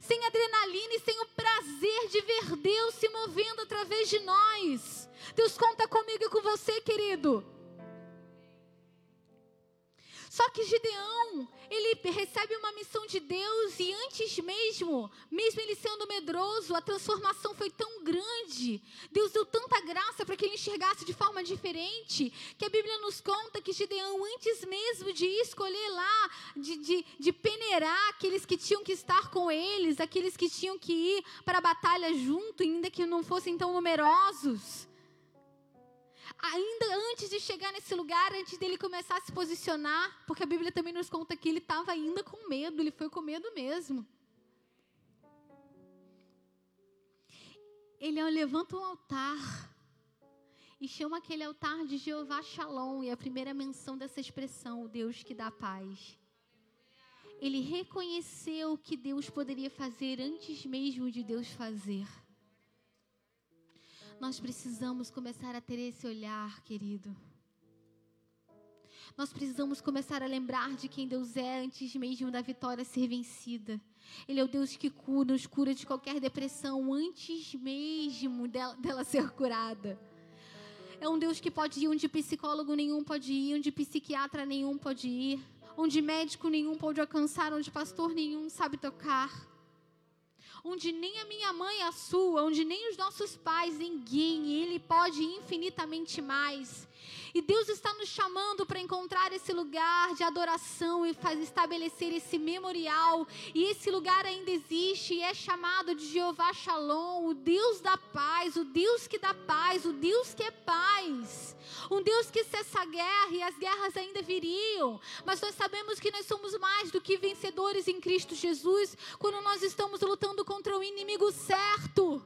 Sem adrenalina e sem o prazer de ver Deus se movendo através de nós. Deus conta comigo e com você, querido. Só que Gideão, ele recebe uma missão de Deus e antes mesmo, mesmo ele sendo medroso, a transformação foi tão grande. Deus deu tanta graça para que ele enxergasse de forma diferente, que a Bíblia nos conta que Gideão, antes mesmo de escolher lá, de, de, de peneirar aqueles que tinham que estar com eles, aqueles que tinham que ir para a batalha junto, ainda que não fossem tão numerosos, ainda antes de chegar nesse lugar, antes dele começar a se posicionar, porque a Bíblia também nos conta que ele estava ainda com medo, ele foi com medo mesmo. Ele levanta um altar e chama aquele altar de Jeová Shalom, e a primeira menção dessa expressão, o Deus que dá paz. Ele reconheceu o que Deus poderia fazer antes mesmo de Deus fazer. Nós precisamos começar a ter esse olhar, querido. Nós precisamos começar a lembrar de quem Deus é antes mesmo da vitória ser vencida. Ele é o Deus que cura, nos cura de qualquer depressão antes mesmo dela, dela ser curada. É um Deus que pode ir onde psicólogo nenhum pode ir, onde psiquiatra nenhum pode ir, onde médico nenhum pode alcançar, onde pastor nenhum sabe tocar onde nem a minha mãe a sua, onde nem os nossos pais, ninguém, Ele pode infinitamente mais. E Deus está nos chamando para encontrar esse lugar de adoração e faz estabelecer esse memorial. E esse lugar ainda existe e é chamado de Jeová Shalom, o Deus da paz, o Deus que dá paz, o Deus que é paz. Um Deus que cessa a guerra e as guerras ainda viriam. Mas nós sabemos que nós somos mais do que vencedores em Cristo Jesus quando nós estamos lutando contra o inimigo certo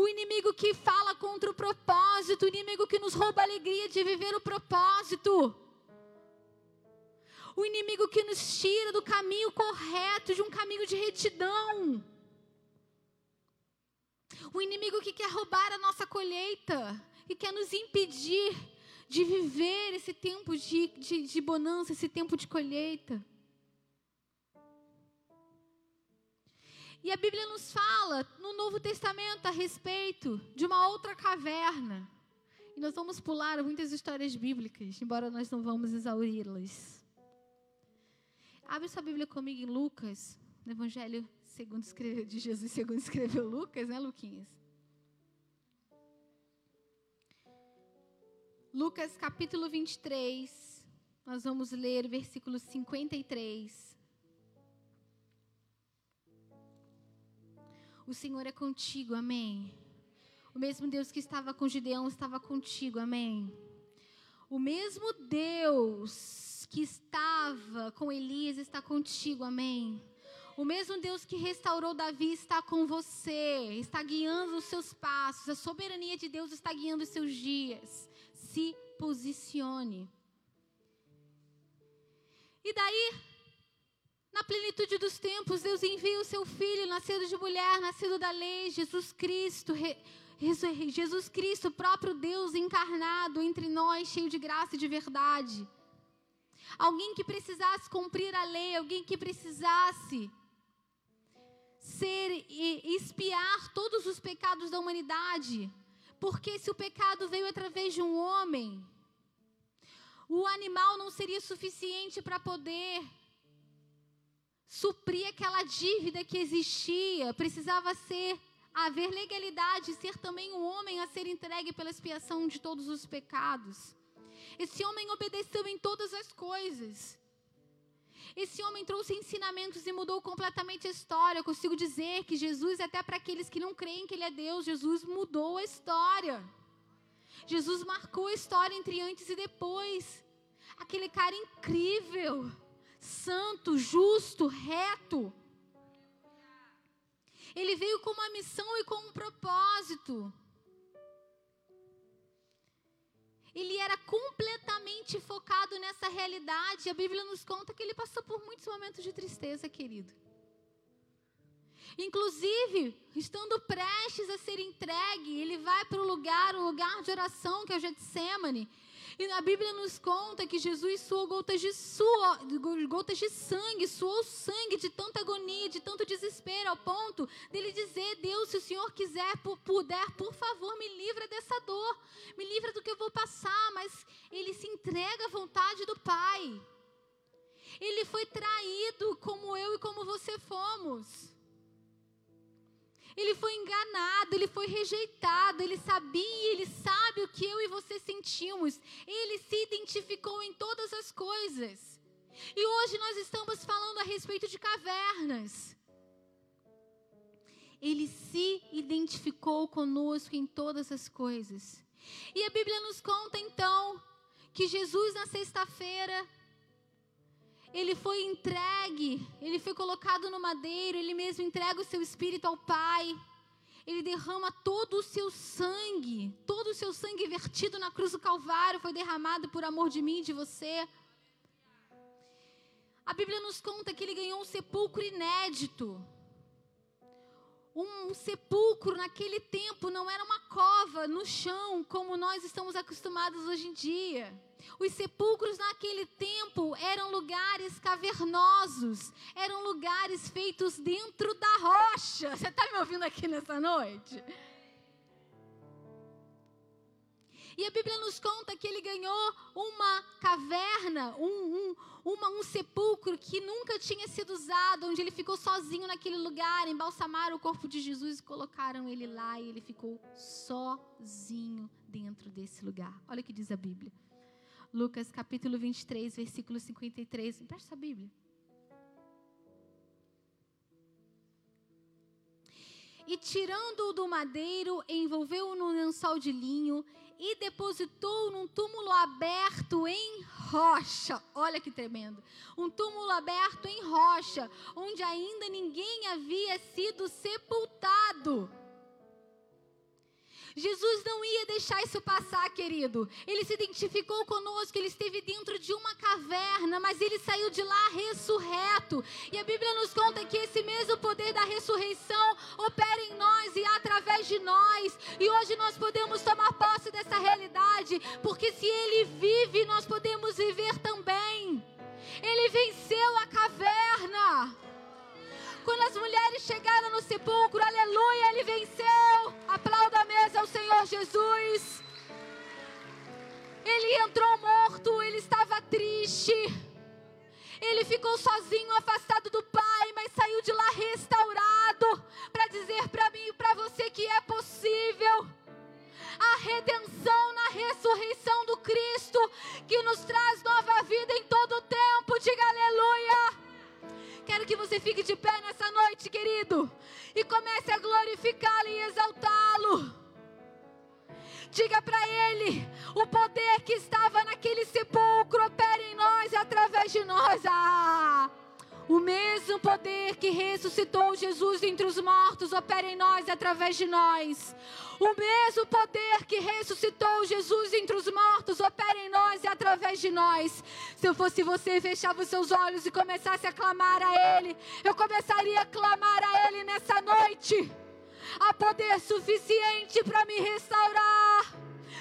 o inimigo que fala contra o propósito, o inimigo que nos rouba a alegria de viver o propósito. O inimigo que nos tira do caminho correto, de um caminho de retidão. O inimigo que quer roubar a nossa colheita e quer nos impedir de viver esse tempo de, de, de bonança, esse tempo de colheita. E a Bíblia nos fala no Novo Testamento a respeito de uma outra caverna. E nós vamos pular muitas histórias bíblicas, embora nós não vamos exauri-las. Abre sua Bíblia comigo em Lucas, no Evangelho segundo escreveu, de Jesus, segundo escreveu Lucas, né, Luquinhas? Lucas capítulo 23, nós vamos ler versículo 53. O Senhor é contigo, amém. O mesmo Deus que estava com Gideão estava contigo, amém. O mesmo Deus que estava com Elias está contigo, amém. O mesmo Deus que restaurou Davi está com você, está guiando os seus passos. A soberania de Deus está guiando os seus dias. Se posicione. E daí, na plenitude dos tempos, Deus envia o seu filho, nascido de mulher, nascido da lei, Jesus Cristo, re, Jesus Cristo, próprio Deus encarnado entre nós, cheio de graça e de verdade. Alguém que precisasse cumprir a lei, alguém que precisasse ser e espiar todos os pecados da humanidade. Porque se o pecado veio através de um homem, o animal não seria suficiente para poder suprir aquela dívida que existia, precisava ser haver legalidade, ser também um homem a ser entregue pela expiação de todos os pecados. Esse homem obedeceu em todas as coisas. Esse homem trouxe ensinamentos e mudou completamente a história. Eu consigo dizer que Jesus, até para aqueles que não creem que Ele é Deus, Jesus mudou a história. Jesus marcou a história entre antes e depois. Aquele cara incrível santo, justo, reto. Ele veio com uma missão e com um propósito. Ele era completamente focado nessa realidade. A Bíblia nos conta que ele passou por muitos momentos de tristeza, querido. Inclusive, estando prestes a ser entregue, ele vai para o lugar, o lugar de oração, que é o Getsemane. E a Bíblia nos conta que Jesus suou gotas de suor, gotas de sangue, suou sangue de tanta agonia, de tanto desespero, ao ponto dele dizer: Deus, se o Senhor quiser, puder, por favor, me livra dessa dor, me livra do que eu vou passar. Mas ele se entrega à vontade do Pai. Ele foi traído como eu e como você fomos. Ele foi enganado, ele foi rejeitado, ele sabia, ele sabe o que eu e você sentimos. Ele se identificou em todas as coisas. E hoje nós estamos falando a respeito de cavernas. Ele se identificou conosco em todas as coisas. E a Bíblia nos conta então que Jesus na sexta-feira ele foi entregue, ele foi colocado no madeiro, ele mesmo entrega o seu espírito ao Pai. Ele derrama todo o seu sangue, todo o seu sangue vertido na cruz do Calvário foi derramado por amor de mim e de você. A Bíblia nos conta que ele ganhou um sepulcro inédito. um sepulcro naquele tempo não era uma cova no chão, como nós estamos acostumados hoje em dia. Os sepulcros naquele tempo eram lugares cavernosos, eram lugares feitos dentro da rocha. Você está me ouvindo aqui nessa noite? E a Bíblia nos conta que ele ganhou uma caverna, um, um, uma, um sepulcro que nunca tinha sido usado, onde ele ficou sozinho naquele lugar, embalsamaram o corpo de Jesus e colocaram ele lá e ele ficou sozinho dentro desse lugar. Olha o que diz a Bíblia. Lucas capítulo 23, versículo 53. Presta a Bíblia. E tirando-o do madeiro, envolveu-o num lençol de linho e depositou num túmulo aberto em rocha. Olha que tremendo. Um túmulo aberto em rocha, onde ainda ninguém havia sido sepultado. Jesus não ia deixar isso passar, querido. Ele se identificou conosco, ele esteve dentro de uma caverna, mas ele saiu de lá ressurreto. E a Bíblia nos conta que esse mesmo poder da ressurreição opera em nós e através de nós. E hoje nós podemos tomar posse dessa realidade, porque se ele vive, nós podemos viver também. Ele venceu a caverna. Quando as mulheres chegaram no sepulcro, aleluia, ele venceu. Aplauda ao Senhor Jesus. Ele entrou morto, ele estava triste. Ele ficou sozinho, afastado do Pai, mas saiu de lá restaurado para dizer para mim e para você que é possível. A redenção na ressurreição do Cristo, que nos traz nova vida em todo o tempo. Diga aleluia. Quero que você fique de pé nessa noite, querido, e comece a glorificá-lo e exaltá-lo. Diga para ele: o poder que estava naquele sepulcro opera em nós e através de nós. Ah! O mesmo poder que ressuscitou Jesus entre os mortos opera em nós e através de nós. O mesmo poder que ressuscitou Jesus entre os mortos opera em nós e através de nós. Se eu fosse você, fechava os seus olhos e começasse a clamar a Ele. Eu começaria a clamar a Ele nessa noite. Há poder suficiente para me restaurar,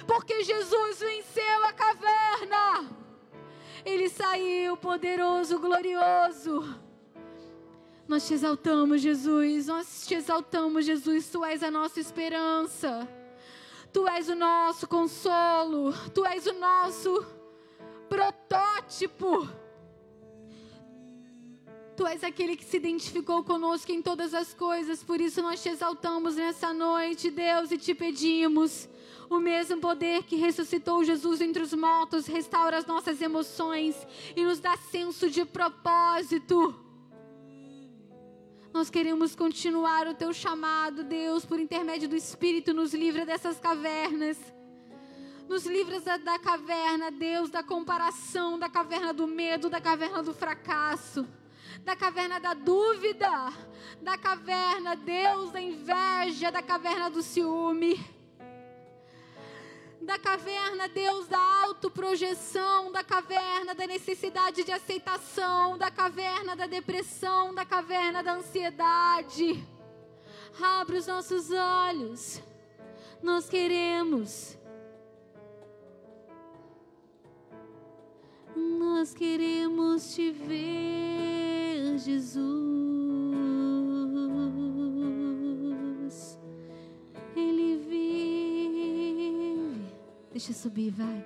porque Jesus venceu a caverna. Ele saiu poderoso, glorioso. Nós te exaltamos, Jesus. Nós te exaltamos, Jesus. Tu és a nossa esperança. Tu és o nosso consolo. Tu és o nosso protótipo. Tu és aquele que se identificou conosco em todas as coisas. Por isso nós te exaltamos nessa noite, Deus, e te pedimos. O mesmo poder que ressuscitou Jesus entre os mortos restaura as nossas emoções e nos dá senso de propósito. Nós queremos continuar o teu chamado, Deus, por intermédio do Espírito, nos livra dessas cavernas. Nos livra da, da caverna, Deus, da comparação, da caverna do medo, da caverna do fracasso, da caverna da dúvida, da caverna, Deus, da inveja, da caverna do ciúme da caverna, Deus, da autoprojeção, da caverna da necessidade de aceitação, da caverna da depressão, da caverna da ansiedade. Abre os nossos olhos. Nós queremos. Nós queremos te ver, Jesus. Ele Deixa subir, vai.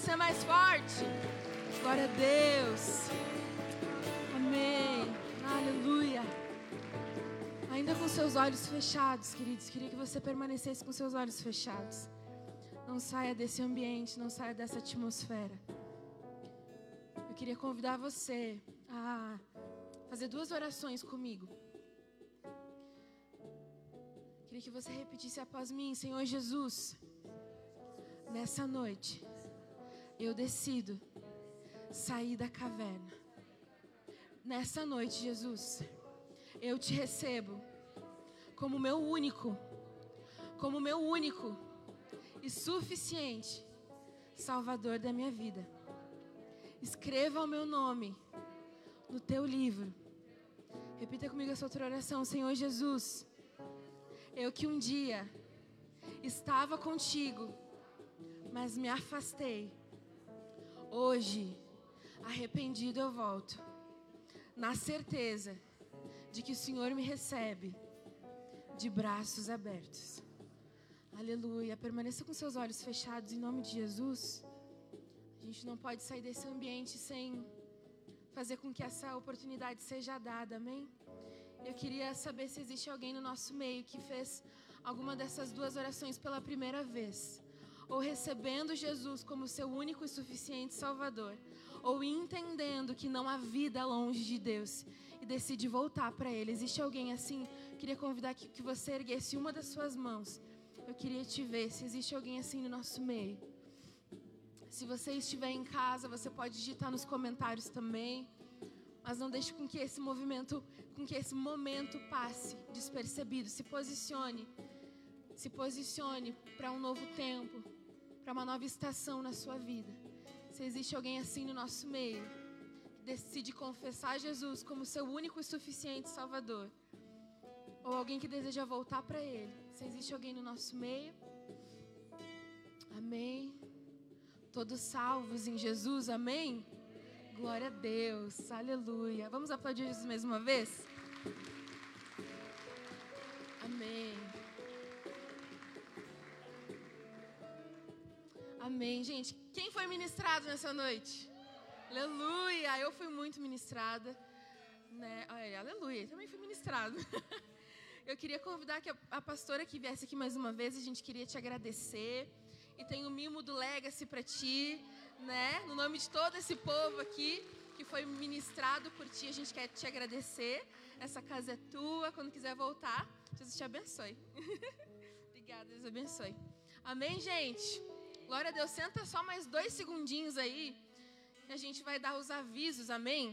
Pode ser mais forte. Glória a Deus. Amém. Aleluia. Ainda com seus olhos fechados, queridos, queria que você permanecesse com seus olhos fechados. Não saia desse ambiente, não saia dessa atmosfera. Eu queria convidar você a fazer duas orações comigo. Queria que você repetisse após mim, Senhor Jesus. Nessa noite, eu decido sair da caverna. Nessa noite, Jesus, eu te recebo como meu único, como meu único e suficiente Salvador da minha vida. Escreva o meu nome no teu livro. Repita comigo essa outra oração, Senhor Jesus. Eu que um dia estava contigo, mas me afastei. Hoje, arrependido eu volto, na certeza de que o Senhor me recebe de braços abertos. Aleluia. Permaneça com seus olhos fechados em nome de Jesus. A gente não pode sair desse ambiente sem fazer com que essa oportunidade seja dada, amém? Eu queria saber se existe alguém no nosso meio que fez alguma dessas duas orações pela primeira vez, ou recebendo Jesus como seu único e suficiente Salvador, ou entendendo que não há vida longe de Deus e decide voltar para Ele. Existe alguém assim? Queria convidar que, que você erguesse uma das suas mãos. Eu queria te ver se existe alguém assim no nosso meio. Se você estiver em casa, você pode digitar nos comentários também. Mas não deixe com que esse movimento, com que esse momento passe despercebido. Se posicione. Se posicione para um novo tempo, para uma nova estação na sua vida. Se existe alguém assim no nosso meio, que decide confessar Jesus como seu único e suficiente Salvador, ou alguém que deseja voltar para Ele, se existe alguém no nosso meio, amém. Todos salvos em Jesus, amém? Glória a Deus, aleluia. Vamos aplaudir Jesus mais uma vez? Amém. Amém, gente. Quem foi ministrado nessa noite? Aleluia! Eu fui muito ministrada. Né? Ai, aleluia, também fui ministrado. <laughs> Eu queria convidar que a, a pastora que viesse aqui mais uma vez, a gente queria te agradecer. E tem o mimo do Legacy para ti, né? No nome de todo esse povo aqui que foi ministrado por ti, a gente quer te agradecer. Essa casa é tua, quando quiser voltar, Jesus te abençoe. <laughs> Obrigada, Deus abençoe. Amém, gente? Glória a Deus. Senta só mais dois segundinhos aí, que a gente vai dar os avisos, amém?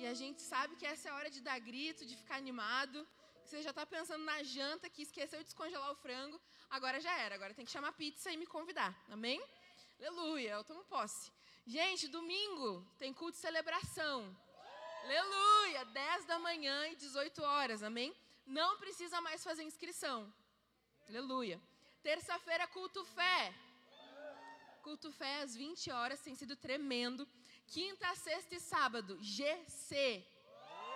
E a gente sabe que essa é a hora de dar grito, de ficar animado. Você já está pensando na janta, que esqueceu de descongelar o frango. Agora já era, agora tem que chamar pizza e me convidar, amém? Aleluia, eu tomo posse. Gente, domingo tem culto de celebração. Aleluia, 10 da manhã e 18 horas, amém? Não precisa mais fazer inscrição. Aleluia. Terça-feira, culto fé. Culto fé às 20 horas, tem sido tremendo. Quinta, sexta e sábado, GC.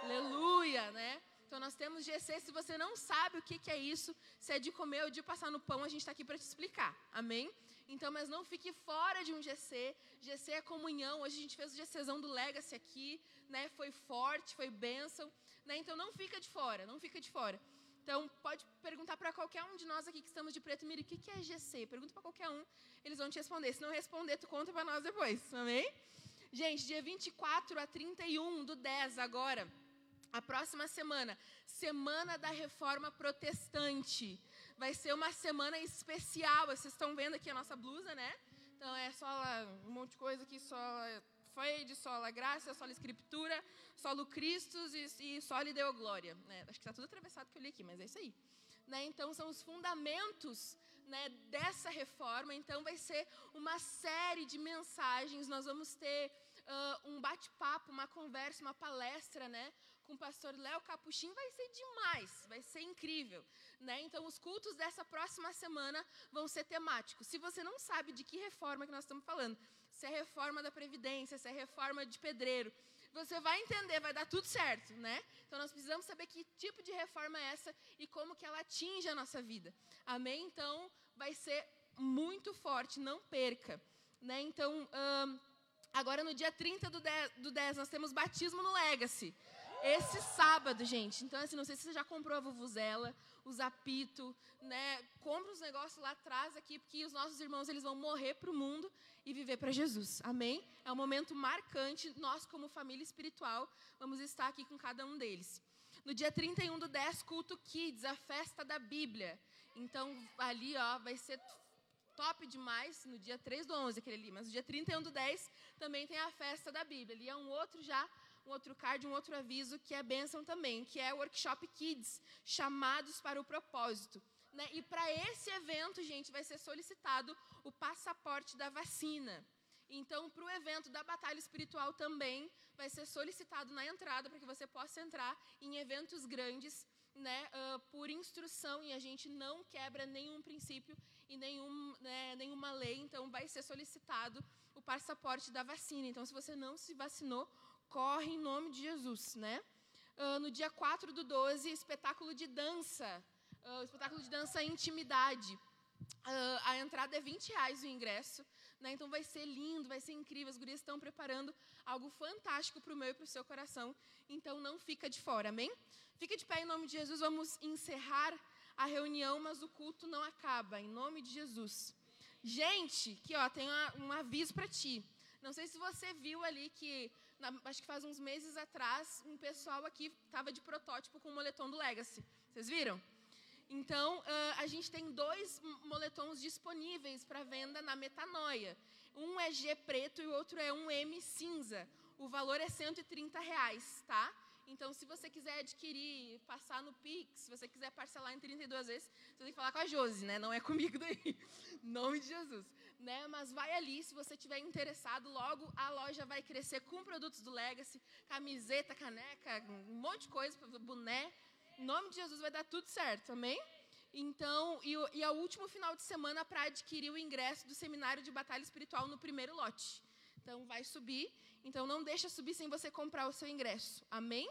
Aleluia, né? Então nós temos GC. Se você não sabe o que, que é isso, se é de comer ou de passar no pão, a gente está aqui para te explicar. Amém? Então, mas não fique fora de um GC. GC é comunhão. Hoje a gente fez o GCzão do Legacy aqui, né? Foi forte, foi bênção, né? Então não fica de fora, não fica de fora. Então, pode perguntar para qualquer um de nós aqui que estamos de preto mira, o que, que é GC? Pergunta para qualquer um, eles vão te responder. Se não responder, tu conta para nós depois, amém? Gente, dia 24 a 31 do 10 agora, a próxima semana, Semana da Reforma Protestante. Vai ser uma semana especial. Vocês estão vendo aqui a nossa blusa, né? Então é só um monte de coisa aqui, só de sola graça, sola escritura, solo Cristos e, e solo deu glória. Né? Acho que está tudo atravessado que eu li aqui, mas é isso aí. Né? Então são os fundamentos né, dessa reforma. Então vai ser uma série de mensagens. Nós vamos ter uh, um bate-papo, uma conversa, uma palestra, né, com o pastor Léo Capuchin. Vai ser demais, vai ser incrível. Né? Então os cultos dessa próxima semana vão ser temáticos. Se você não sabe de que reforma que nós estamos falando, se é reforma da Previdência, se é reforma de pedreiro. Você vai entender, vai dar tudo certo, né? Então nós precisamos saber que tipo de reforma é essa e como que ela atinge a nossa vida. Amém? Então vai ser muito forte, não perca. Né? Então, agora no dia 30 do 10, do 10 nós temos batismo no Legacy. Esse sábado, gente. Então, assim, não sei se você já comprou a vuvuzela, o zapito, né? Compra os negócios lá atrás aqui, porque os nossos irmãos eles vão morrer para o mundo e viver para Jesus. Amém? É um momento marcante. Nós, como família espiritual, vamos estar aqui com cada um deles. No dia 31 do 10, culto Kids, a festa da Bíblia. Então, ali, ó, vai ser top demais no dia 3 do 11, aquele ali. Mas no dia 31 do 10 também tem a festa da Bíblia. Ali é um outro já um outro card, um outro aviso que é bênção também, que é o Workshop Kids, chamados para o propósito. Né? E para esse evento, gente, vai ser solicitado o passaporte da vacina. Então, para o evento da Batalha Espiritual também vai ser solicitado na entrada para que você possa entrar em eventos grandes, né, uh, por instrução e a gente não quebra nenhum princípio e nenhum, né, nenhuma lei. Então, vai ser solicitado o passaporte da vacina. Então, se você não se vacinou, corre em nome de Jesus, né? Uh, no dia 4 do 12, espetáculo de dança. Uh, espetáculo de dança Intimidade. Uh, a entrada é 20 reais o ingresso. Né? Então vai ser lindo, vai ser incrível. As gurias estão preparando algo fantástico para o meu e para o seu coração. Então não fica de fora, amém? Fica de pé em nome de Jesus. Vamos encerrar a reunião, mas o culto não acaba, em nome de Jesus. Gente, que ó, tem um aviso para ti. Não sei se você viu ali que na, acho que faz uns meses atrás, um pessoal aqui estava de protótipo com o moletom do Legacy. Vocês viram? Então, uh, a gente tem dois moletons disponíveis para venda na Metanoia. Um é G preto e o outro é um M cinza. O valor é 130 reais, tá? Então, se você quiser adquirir, passar no Pix, se você quiser parcelar em 32 vezes, você tem que falar com a Josi, né? Não é comigo daí. <laughs> Nome de Jesus. Né? Mas vai ali, se você tiver interessado, logo a loja vai crescer com produtos do Legacy, camiseta, caneca, um monte de coisa, boné. Em nome de Jesus vai dar tudo certo, amém? Então, e, e é o último final de semana para adquirir o ingresso do seminário de batalha espiritual no primeiro lote. Então, vai subir. Então, não deixa subir sem você comprar o seu ingresso. Amém?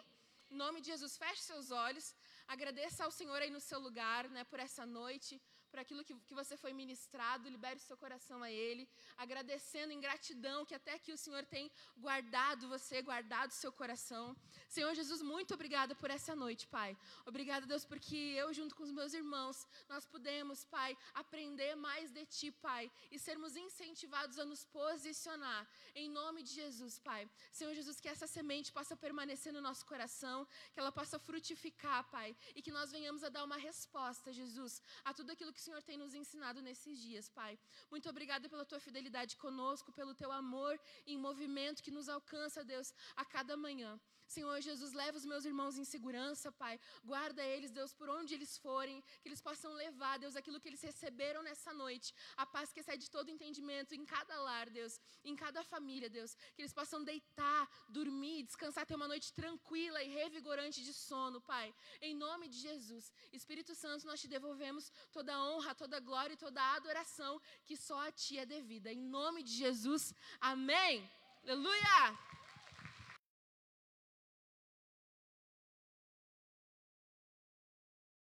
Em nome de Jesus, feche seus olhos. Agradeça ao Senhor aí no seu lugar, né, por essa noite por aquilo que, que você foi ministrado, libere o seu coração a Ele, agradecendo em gratidão que até aqui o Senhor tem guardado você, guardado o seu coração. Senhor Jesus, muito obrigada por essa noite, Pai. Obrigada, Deus, porque eu, junto com os meus irmãos, nós pudemos, Pai, aprender mais de Ti, Pai, e sermos incentivados a nos posicionar, em nome de Jesus, Pai. Senhor Jesus, que essa semente possa permanecer no nosso coração, que ela possa frutificar, Pai, e que nós venhamos a dar uma resposta, Jesus, a tudo aquilo que o Senhor tem nos ensinado nesses dias, Pai. Muito obrigada pela tua fidelidade conosco, pelo teu amor em movimento que nos alcança, Deus, a cada manhã. Senhor Jesus, leva os meus irmãos em segurança, Pai. Guarda eles, Deus, por onde eles forem, que eles possam levar, Deus, aquilo que eles receberam nessa noite, a paz que excede todo entendimento em cada lar, Deus, em cada família, Deus, que eles possam deitar, dormir, descansar, ter uma noite tranquila e revigorante de sono, Pai. Em nome de Jesus, Espírito Santo, nós te devolvemos toda a honra, toda a glória e toda a adoração que só a ti é devida. Em nome de Jesus, amém. Aleluia!